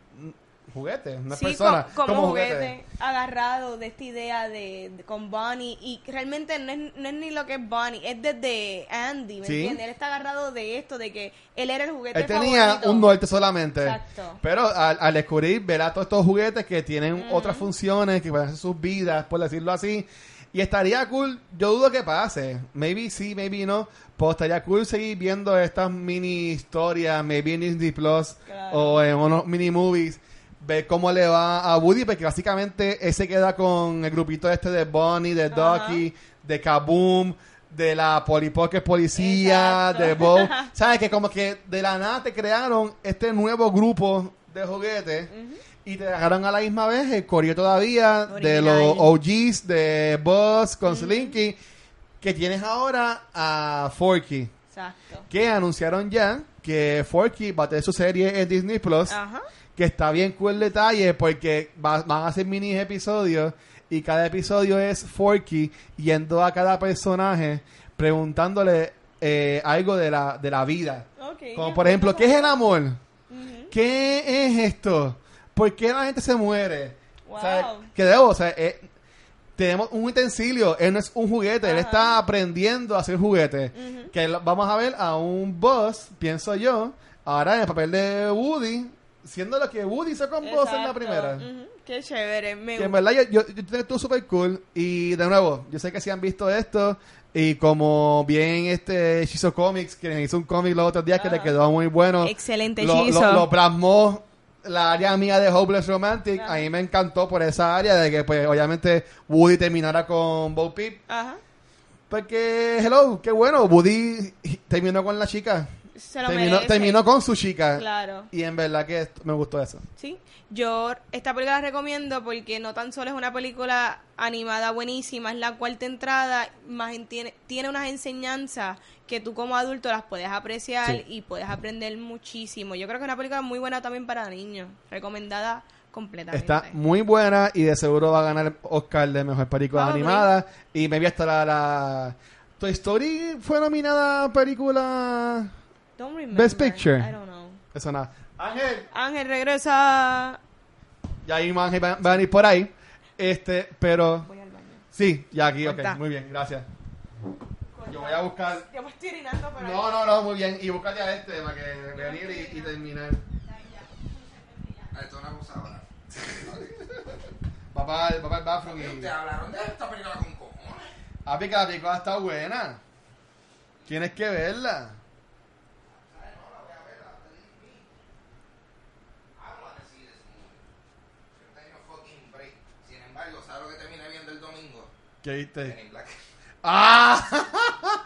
juguete, Sí, persona, co- como, como, juguete, juguete. agarrado de esta idea de, de- con Bonnie y realmente no es, no es ni lo que es Bonnie, es desde Andy, ¿me Sí. entiendes? Él está agarrado de esto, de que él era el juguete Él tenía favorito. un norte solamente. Exacto. Pero al, al descubrir, verá todos estos juguetes que tienen otras funciones, que pueden hacer sus vidas, por decirlo así. Y estaría cool, yo dudo que pase. Maybe sí, maybe no. Pero estaría cool seguir viendo estas mini historias, maybe en Disney Plus Claro. o en unos mini movies. Ver cómo le va a Woody, porque básicamente él se queda con el grupito este de Bonnie, de. Ducky, de Kaboom, de la Polly Pocket Policía, Exacto. de Bo. ¿Sabes? Que como que de la nada te crearon este nuevo grupo de juguetes y te dejaron a la misma vez el coreo todavía de los OGs de Buzz con Slinky que tienes ahora a Forky Exacto. que anunciaron ya que Forky va a tener su serie en Disney Plus Ajá. Que está bien cool el detalle porque va- van a ser mini episodios y cada episodio es Forky yendo a cada personaje preguntándole eh, algo de la, de la vida. Como por ejemplo, ¿qué es el amor? ¿Qué es esto? ¿Por qué la gente se muere? Wow. O sea, que debo, o sea, eh, tenemos un utensilio, él no es un juguete, él está aprendiendo a hacer juguete. Ujú. Que lo- vamos a ver a un boss, pienso yo, ahora en el papel de Woody, siendo lo que Woody hizo con Buzz en la Exacto. primera. Qué chévere. Me Que en verdad yo, yo, yo estuvo súper cool. Y de nuevo, yo sé que si han visto esto. Y como bien este Shizo Comics, que hizo un cómic los otros días que le Ajá. quedó muy bueno. Excelente lo, Shizo. lo, lo plasmó la área mía de Hopeless Romantic. Ajá. A mí me encantó por esa área de que pues obviamente Woody terminara con Bo Peep. Ajá. Porque, hello, qué bueno, Woody terminó con la chica. Se lo Terminó, merece. terminó con su chica. Claro. Y en verdad que me gustó eso. Sí, yo esta película la recomiendo porque no tan solo es una película animada buenísima, es la cuarta entrada, más en- tiene, tiene unas enseñanzas que tú como adulto las puedes apreciar Sí. y puedes aprender muchísimo. Yo creo que es una película muy buena también para niños, recomendada completamente. Está muy buena y de seguro va a ganar Oscar de mejor película animada. Y me vi hasta la, la- Toy Story fue nominada a película. Don't remember. Best Picture. I don't know. Eso nada. Ángel. Ángel regresa. Ya ahí Ángel va, va a venir por ahí. Este, pero. Voy al baño. Sí, ya aquí, ok. Corta. Muy bien, gracias. Yo voy a buscar. Yo me estoy orinando, pero. No, no, no, muy bien. Y búscate a este para que venir y, y terminar. Ah, Esto es una abusadora. Para el, va para el bathroom y. Ustedes hablaron de esta película con cojones. Ah, que la película está buena. Tienes que verla. Yo tengo fucking break. Sin embargo, ¿sabes lo que terminé viendo el domingo? ¿Qué viste? ¡Ah!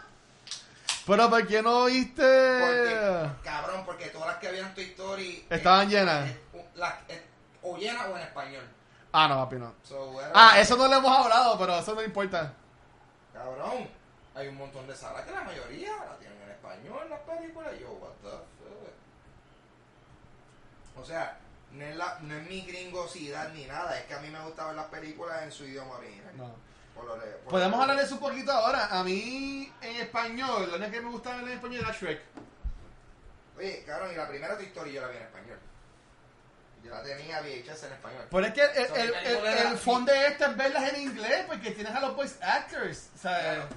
Pero ¿por qué no viste? Porque, cabrón, porque todas las que habían tu Story... Estaban eh, llenas. eh, las- eh, o llenas o en español. Ah, no, papi, no. So, Ah, eso no lo hemos hablado, pero eso no importa. Cabrón, hay un montón de salas que la mayoría la tienen en español, las películas. y Yo, what the fuck. O sea, no es, la, no es mi gringosidad ni nada, es que a mí me gusta ver las películas en su idioma original. No. Podemos hablar de eso un poquito ahora. A mí, en español, lo único que me gusta en español era Shrek. Oye, cabrón, y la primera tu historia yo la vi en español. Yo la tenía VHS en español. Pero es que el, So, el, el, el fondo de esto es verlas en inglés, porque tienes a los voice actors. ¿sabes? Claro.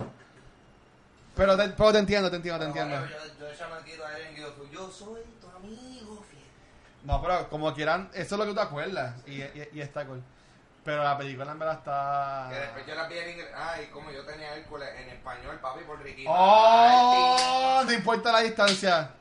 Pero, te, pero te entiendo, te entiendo, te Pero, entiendo. Yo, yo chamaquito a Eren, yo, yo soy tu amigo fiel. No, pero como quieran, eso es lo que tú te acuerdas. Y, y, y está cool. Pero la película en verdad está. Que después yo la vi en inglés. Ay, como yo tenía Hércules en español, papi, por Ricky ¡Oh! Martin. No importa la distancia.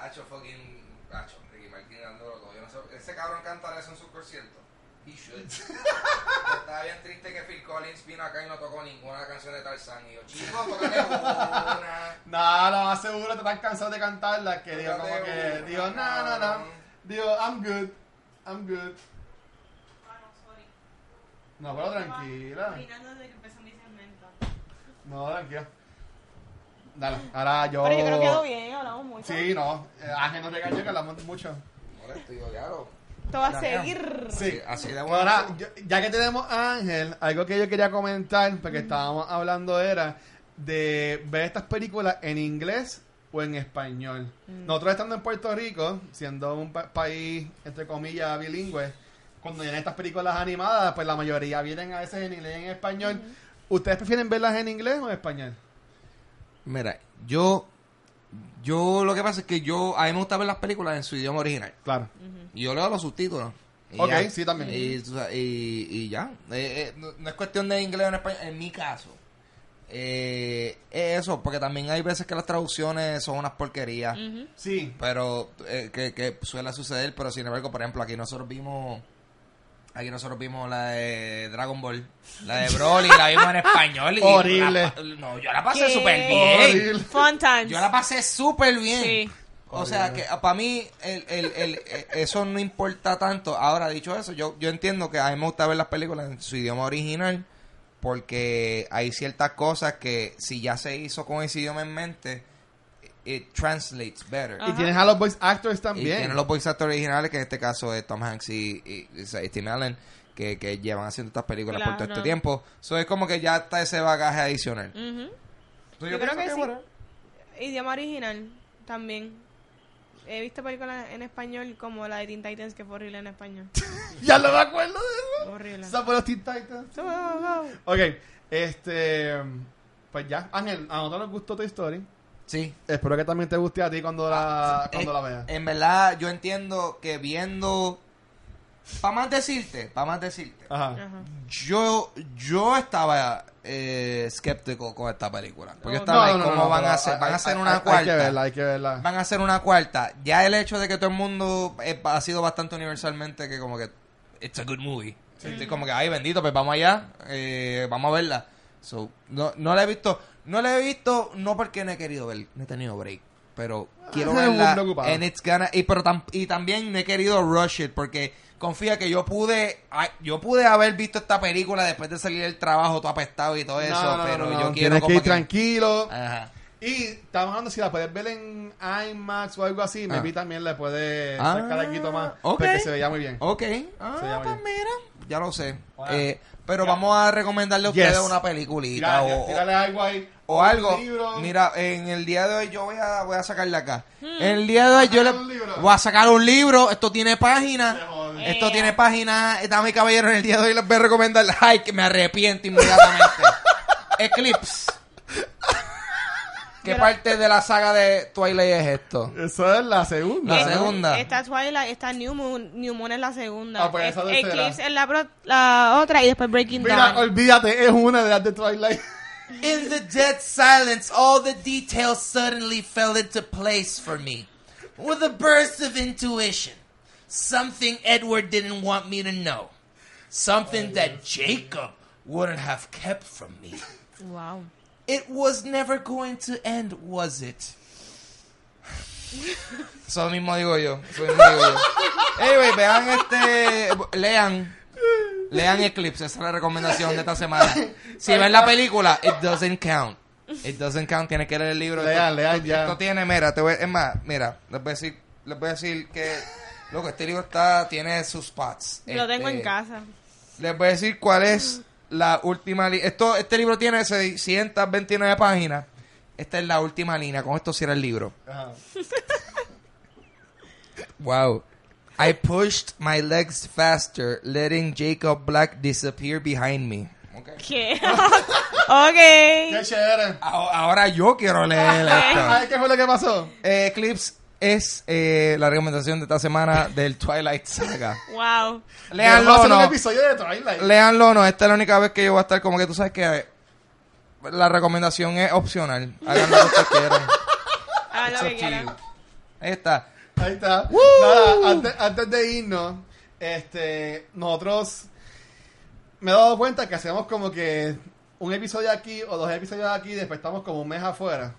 Hacho fucking. Hacho, Ricky Martin dándolo todo. Yo no sé. Ese cabrón cantará eso en su concierto. He should. Estaba bien triste que Phil Collins vino acá y no tocó ninguna canción de Tarzán. Y yo, chico, tócate una. No, más seguro te estás cansado de cantarla. Que digo, como que. Digo, no, no, no. Digo, I'm good. I'm good. No, pero tranquila. Orinando desde que empezó mi segmento. No, tranquila. Dale, ahora yo. Pero yo creo que quedó bien, hablamos mucho. Sí, no. Eh, Ángel no regañó que hablamos mucho. Molesto, yo, claro. Esto va a seguir. Sí. así de Bueno, ahora, yo- ya que tenemos a Ángel, algo que yo quería comentar, porque estábamos hablando era de ver estas películas en inglés o en español. Nosotros estando en Puerto Rico, siendo un pa- país, entre comillas, bilingüe, cuando vienen estas películas animadas, pues la mayoría vienen a veces en inglés y en español. ¿Ustedes prefieren verlas en inglés o en español? Mira, yo. Yo lo que pasa es que yo. A mí me gusta ver las películas en su idioma original. Claro. Y yo leo los subtítulos. Y Ok, ya. sí, también. Y, y- y ya. Eh, eh, no, no es cuestión de inglés o en español. En mi caso. Eh, es eso, porque también hay veces que las traducciones son unas porquerías. Sí. Pero eh, que, que suele suceder, pero sin embargo, por ejemplo, aquí nosotros vimos aquí nosotros vimos la de Dragon Ball, la de Broly, la vimos en español y Horrible. la no, yo la pasé súper bien. Horrible. Fun times. Yo la pasé súper bien. Sí. O sea que para mí el, el, el, eh, eso no importa tanto. Ahora, dicho eso, yo, yo entiendo que a mí me gusta ver las películas en su idioma original porque hay ciertas cosas que si ya se hizo con ese idioma en mente, it translates better. Y tienes a los voice actors Y también. tienen los voice actors originales, que en este caso es Tom Hanks y, y, y Tim Allen, que, que llevan haciendo estas películas por todo este tiempo. Eso es como que ya está ese bagaje adicional. So, Yo creo pienso que sí. bueno. Idioma original también. He visto películas en español como la de Teen Titans que fue horrible en español. Ya no me acuerdo de eso. horrible. Los Teen Titans. Ok, este. Pues ya, Ángel, a nosotros nos gustó tu Story. Sí. Espero que también te guste a ti cuando la, cuando Eh, la veas. En verdad, yo entiendo que viendo. Para más decirte, para más decirte. Ajá. Ajá. Yo, yo estaba eh, escéptico con esta película. Porque estaba No, ahí, no, ¿cómo no, van a hacer? Van a hacer una hay- cuarta. Hay que verla, hay que verla. van a hacer una cuarta. Ya el hecho de que todo el mundo eh, ha sido bastante universalmente que como que it's a good movie. Estoy como que, ay bendito, pues vamos allá, eh, vamos a verla. So, no, no la he visto, no la he visto, no porque no he querido ver, no he tenido break, pero quiero Eres un verla. And it's gonna- y, pero tam- y también no he querido rush it porque confía que yo pude, ay, yo pude haber visto esta película después de salir del trabajo todo apestado y todo eso, No, no, pero no, no, yo quiero Tienes como que ir que- tranquilo. Ajá. Y estamos hablando si la puedes ver en IMAX o algo así. Ah. Maybe también le puede Ah, sacar algo más. ok. Porque se veía muy bien. Ok. Ah, pues bien. mira, ya lo sé. Wow. Eh, pero Ya. vamos a recomendarle a ustedes Yes. una peliculita Tírale, o, tírale algo ahí. O algo. Mira, en el día de hoy yo voy a, voy a sacarle acá. En el día de hoy yo le sacar un libro? voy a sacar un libro. Esto tiene páginas. Esto Eh. tiene páginas. Dame caballero, en el día de hoy les voy a recomendar. Ay, que me arrepiento inmediatamente. Eclipse. ¿Qué parte de la saga de Twilight es esto? Eso es la segunda. La segunda. Esta Twilight, esta New Moon, New Moon es la segunda. Ah, pues esa. Eclipse es la, pro- la otra y después Breaking Mira, Dawn. olvídate, es una de las de Twilight. In the dead silence, all the details suddenly fell into place for me. With a burst of intuition. Something Edward didn't want me to know. Something oh, that Jacob wouldn't have kept from me. Wow. It was never going to end, was it? Eso mismo digo yo. Eso mismo digo yo. Anyway, vean este. Lean. Lean Eclipse. Esa es la recomendación de esta semana. Si ven la película, it doesn't count. It doesn't count. Tienes que leer el libro. Lean, Esto- lean ya. Esto tiene, mira, te voy, es más, mira, les voy a decir, les voy a decir que. Loco, este libro está, tiene sus spots. Lo tengo en Este, casa. les voy a decir cuál es la última línea. Esto, este libro tiene 629 páginas. Esta es la última línea. Con esto cierra el libro. Ajá. Wow. I pushed my legs faster, letting Jacob Black disappear behind me. Okay. ¿Qué? Qué ok. chévere. Ahora ahora yo quiero leer esto. ¿Sabes qué fue lo que pasó? Eh, Eclipse es eh, la recomendación de esta semana del Twilight Saga. Wow. Leanlo o hacer un no. episodio de Twilight. Leanlo no. Esta es la única vez que yo voy a estar como que tú sabes que eh, la recomendación es opcional. Hagan lo que ustedes quieran. Hagan lo que quieran. Ahí está. Ahí está. Nada, antes, antes de irnos, este, nosotros me he dado cuenta que hacemos como que un episodio aquí o dos episodios aquí, después estamos como un mes afuera.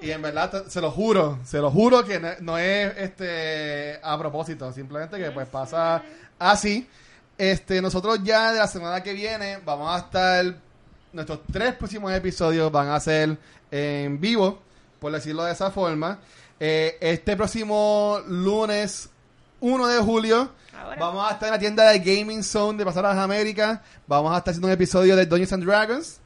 Y en verdad, se lo juro, se lo juro que no, no es este a propósito, simplemente que pues pasa así. Este, nosotros ya de la semana que viene vamos a estar, nuestros tres próximos episodios van a ser en vivo, por decirlo de esa forma. Eh, este próximo lunes 1 de julio Ahora. vamos a estar en la tienda de Gaming Zone de Pasar a las Américas. Vamos a estar haciendo un episodio de Dungeons and Dragons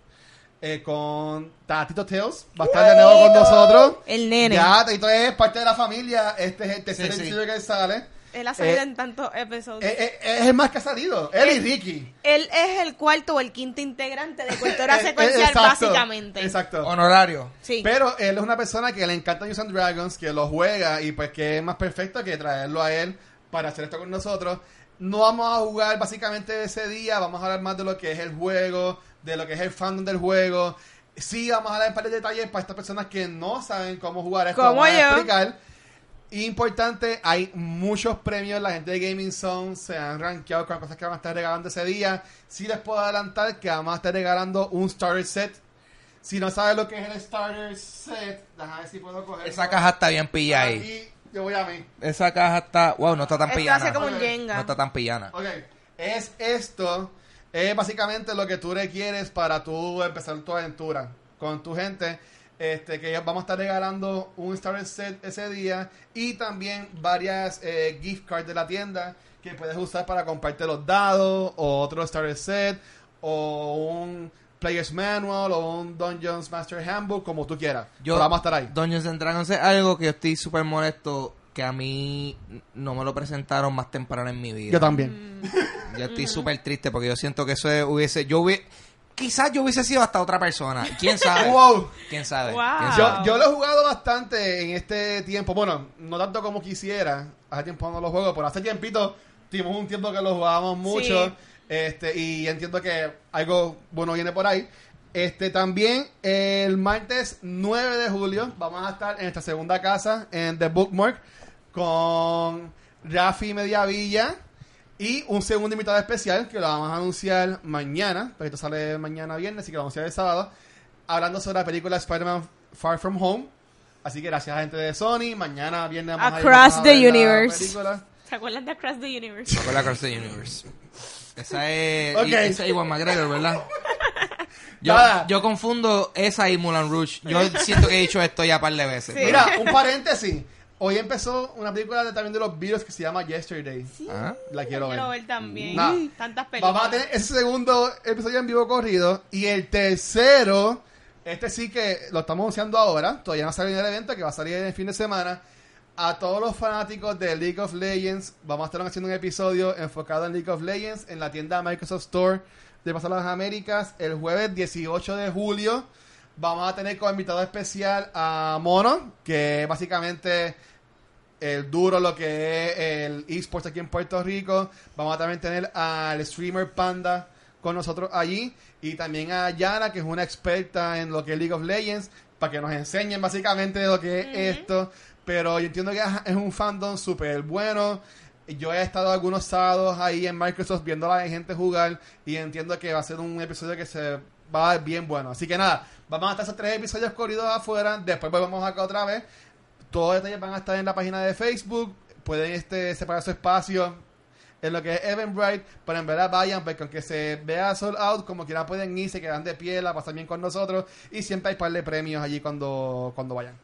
eh, con Tatito Tales. Va a estar de nuevo con nosotros. El nene. Ya, Tatito es parte de la familia. Este es el tercer Sí, sí. episodio que sale. Él ha salido Eh, en tantos episodios. Eh, eh, es el más que ha salido. Él y Ricky. Él es el cuarto o el quinto integrante de cultura secuencial, exacto, básicamente. Exacto. Honorario. Sí. Pero él es una persona que le encanta Dungeons and Dragons, que lo juega y pues que es más perfecto que traerlo a él para hacer esto con nosotros. No vamos a jugar básicamente ese día, vamos a hablar más de lo que es el juego, de lo que es el fandom del juego. Sí, vamos a hablar en par de detalles para estas personas que no saben cómo jugar esto. Como vamos a yo. explicar. Importante, hay muchos premios. La gente de Gaming Zone se han rankeado con cosas que van a estar regalando ese día. Sí les puedo adelantar que vamos a estar regalando un starter set. Si no sabes lo que es el starter set, déjame ver si puedo coger. Esa caja está bien pillada ahí. Yo voy a mí. Esa caja está. Wow, no está tan Esto pillana. hace como un Ok. Jenga. No está tan pillana. Ok, es esto. Es básicamente lo que tú requieres para tú empezar tu aventura con tu gente. Este, que vamos a estar regalando un starter set ese día y también varias eh, gift cards de la tienda que puedes usar para comprarte los dados o otro starter set o un Player's Manual o un Dungeons Master Handbook, como tú quieras. Yo, Pero vamos a estar ahí. Dungeons and Dragons es algo que yo estoy súper molesto que a mí no me lo presentaron más temprano en mi vida. Yo también. Yo estoy súper triste porque yo siento que eso es- hubiese... Yo hubiese... Quizás yo hubiese sido hasta otra persona. ¿Quién sabe? Wow. ¿Quién sabe? Wow. ¿Quién Yo, sabe? yo lo he jugado bastante en este tiempo. Bueno, no tanto como quisiera. Hace tiempo no lo juego, pero hace tiempito tuvimos un tiempo que lo jugábamos mucho. Sí. Este, y entiendo que algo bueno viene por ahí. Este, también el martes 9 de julio vamos a estar en esta segunda casa en The Bookmark con Rafi Mediavilla y un segundo invitado especial que lo vamos a anunciar mañana, porque esto sale mañana viernes, así que lo vamos a anunciar el sábado, hablando sobre la película Spider-Man Far From Home. Así que gracias a la gente de Sony, mañana viernes vamos a ir Across a the ver la Universe. película. ¿Se acuerdan de Across the Universe? Across the Universe. Esa es... Ok. y- Esa es Iwan McGregor, ¿verdad? Yo, yo confundo esa y Mulan Rouge. Yo siento que he dicho esto ya un par de veces. Sí. Mira, un paréntesis. Hoy empezó una película de, también de los virus que se llama Yesterday. Ah. La quiero ver. Quiero ver también. Nah. Tantas películas. Vamos a tener ese segundo episodio en vivo corrido. Y el tercero, este sí que lo estamos anunciando ahora. Todavía no sale en el evento, que va a salir en el fin de semana. A todos los fanáticos de League of Legends, vamos a estar haciendo un episodio enfocado en League of Legends en la tienda Microsoft Store de Pasar las Américas el jueves 18 de julio. Vamos a tener como invitado especial a Mono, que básicamente el duro lo que es el esports aquí en Puerto Rico. Vamos a también tener al streamer Panda con nosotros allí y también a Yara, que es una experta en lo que es League of Legends, para que nos enseñen básicamente lo que es esto. Pero yo entiendo que es un fandom súper bueno. Yo he estado algunos sábados ahí en Microsoft viendo a la gente jugar y entiendo que va a ser un episodio que se va a ver bien bueno. Así que nada, vamos a estar esos tres episodios corridos afuera. Después volvemos acá otra vez. Todos los detalles van a estar en la página de Facebook. Pueden este, separar su espacio en lo que es Eventbrite. Pero en verdad vayan, porque aunque se vea sold out, como quiera pueden ir, se quedan de pie, la pasan bien con nosotros. Y siempre hay par de premios allí cuando, cuando vayan.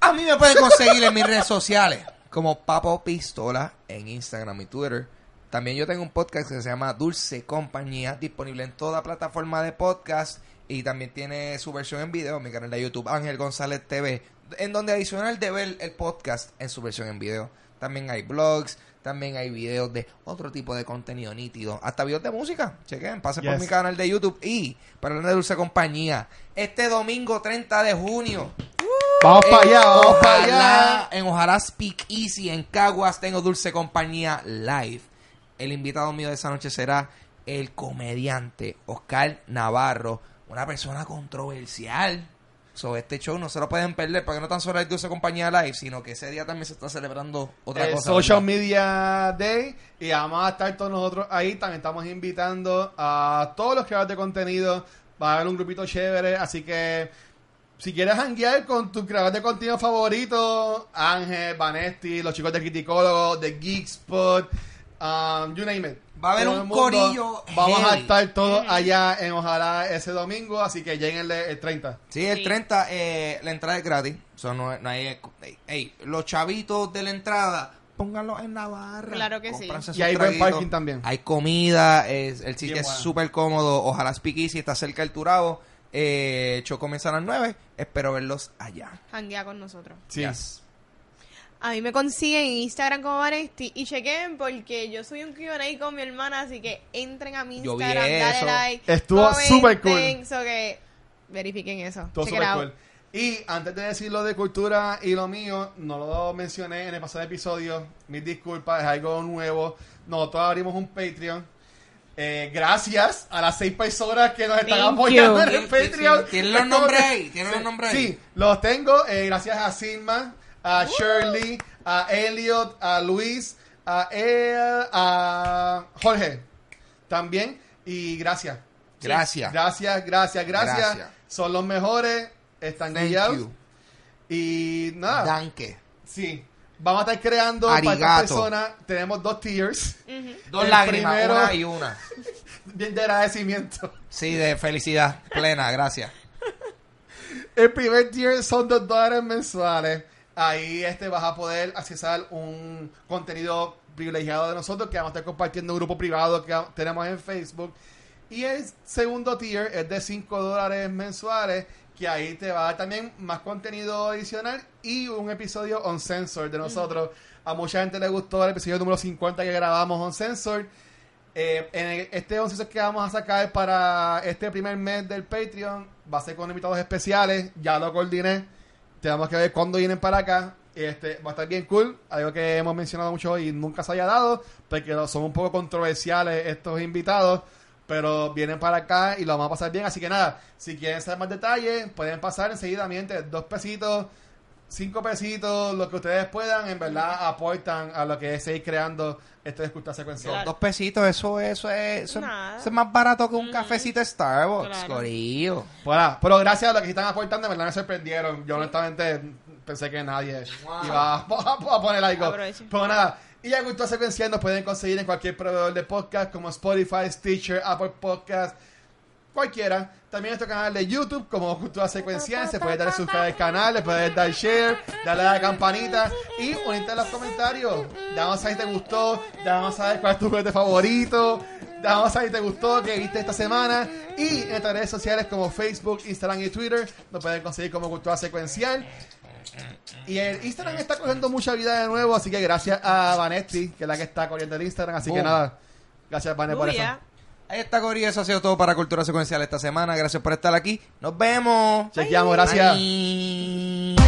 A mí me pueden conseguir en mis redes sociales como Papo Pistola en Instagram y Twitter. También yo tengo un podcast que se llama Dulce Compañía, disponible en toda plataforma de podcast y también tiene su versión en video en mi canal de YouTube Ángel González TV, en donde adicional de ver el podcast en su versión en video. También hay blogs, también hay videos de otro tipo de contenido nítido, hasta videos de música. Chequen, pasen por mi canal de YouTube y para hablar de Dulce Compañía, este domingo 30 de junio Vamos para allá, vamos para allá. En Ojalá Speak Easy, en Caguas, tengo Dulce Compañía Live. El invitado mío de esa noche será el comediante Oscar Navarro, una persona controversial. Sobre este show no se lo pueden perder, porque no tan solo hay Dulce Compañía Live, sino que ese día también se está celebrando otra el cosa. Social ¿verdad? Media Day y vamos a estar todos nosotros ahí. También estamos invitando a todos los creadores de contenido. Va a haber un grupito chévere, así que si quieres hanguear con tu creador de contenido favorito, Ángel, Vanesti, los chicos de Criticólogo, de Geekspot, um, you name it. Va a haber Todo un corillo Vamos a estar todos allá en Ojalá ese domingo, así que lleguenle el 30. Sí, el Sí. 30, eh, la entrada es gratis. So, no, no hay, ey, ey, los chavitos de la entrada, pónganlos en la barra. Claro que sí. Y hay buen parking también. Hay comida, es, el sitio Bien es bueno. súper cómodo. Ojalá Speak Easy está cerca del Turabo. Eh, show comienza a las 9. Espero verlos allá. Janguea con nosotros. Sí. Yes. A mí me consiguen en Instagram como Vanesti y chequen porque yo soy un Q&A con mi hermana, así que entren a mi Yo vi Instagram, dale eso. like. Estuvo comenten, súper cool. So que verifiquen eso. Todo Check it super out. cool. Y antes de decir lo de cultura y lo mío, no lo mencioné en el pasado episodio. Mis disculpas, es algo nuevo. Nosotros abrimos un Patreon. Eh, gracias a las seis personas que nos están Thank apoyando you. en el Patreon. ¿Tienen los Es como nombres que- ahí? ¿Tienen los Sí, nombres ahí? Sí, los tengo. eh, gracias a Silma, a Shirley, a Elliot, a Luis, a él, a Jorge. También. Y gracias. Gracias. Gracias, gracias, gracias. Gracias. Son los mejores. Están guiados. Y nada. Danke. Sí. Vamos a estar creando para Arigato. cada persona. Tenemos dos tiers. Dos El lágrimas, primero- una y una. Bien de agradecimiento. Sí, de felicidad plena, gracias. El primer tier son dos dólares mensuales. Ahí este vas a poder accesar un contenido privilegiado de nosotros que vamos a estar compartiendo en un grupo privado que tenemos en Facebook. Y el segundo tier es de 5 dólares mensuales, que ahí te va a dar también más contenido adicional y un episodio on censor de nosotros. A mucha gente le gustó el episodio número 50 que grabamos on censor. Eh, en el- este 11 que vamos a sacar para este primer mes del Patreon va a ser con invitados especiales. Ya lo coordiné. Tenemos que ver cuándo vienen para acá. Este, va a estar bien cool. Algo que hemos mencionado mucho y nunca se haya dado. Porque son un poco controversiales estos invitados. Pero vienen para acá y lo vamos a pasar bien. Así que nada, si quieren saber más detalles, pueden pasar enseguidamente. Dos pesitos, cinco pesitos, lo que ustedes puedan. En verdad aportan a lo que es seguir creando este disculpa secuencial. Claro. Dos pesitos, eso, eso es, eso, Nada. eso es más barato que un cafecito de Starbucks, Claro. corillo. Bueno, pero gracias a los que están aportando, en verdad me sorprendieron. Yo honestamente pensé que nadie iba a, a poner algo. Pero nada, y a Cultura Secuencial nos pueden conseguir en cualquier proveedor de podcast como Spotify, Stitcher, Apple Podcast, cualquiera. También nuestro canal de YouTube como Cultura Secuencial. Se puede dar suscribir al canal, le puedes dar share, darle a la campanita y unirte a los comentarios. Damos a si te gustó, damos a saber cuál es tu juguete favorito. Damos a si te gustó, qué viste esta semana. Y en nuestras redes sociales como Facebook, Instagram y Twitter nos pueden conseguir como Cultura Secuencial. Y el Instagram está cogiendo mucha vida de nuevo, así que gracias a Vanetti, que es la que está corriendo el Instagram. Así que nada, gracias Vanetti por eso. Está, corillo, eso ha sido todo para Cultura Secuencial esta semana. Gracias por estar aquí. Nos vemos. Chequeamos, gracias. Bye.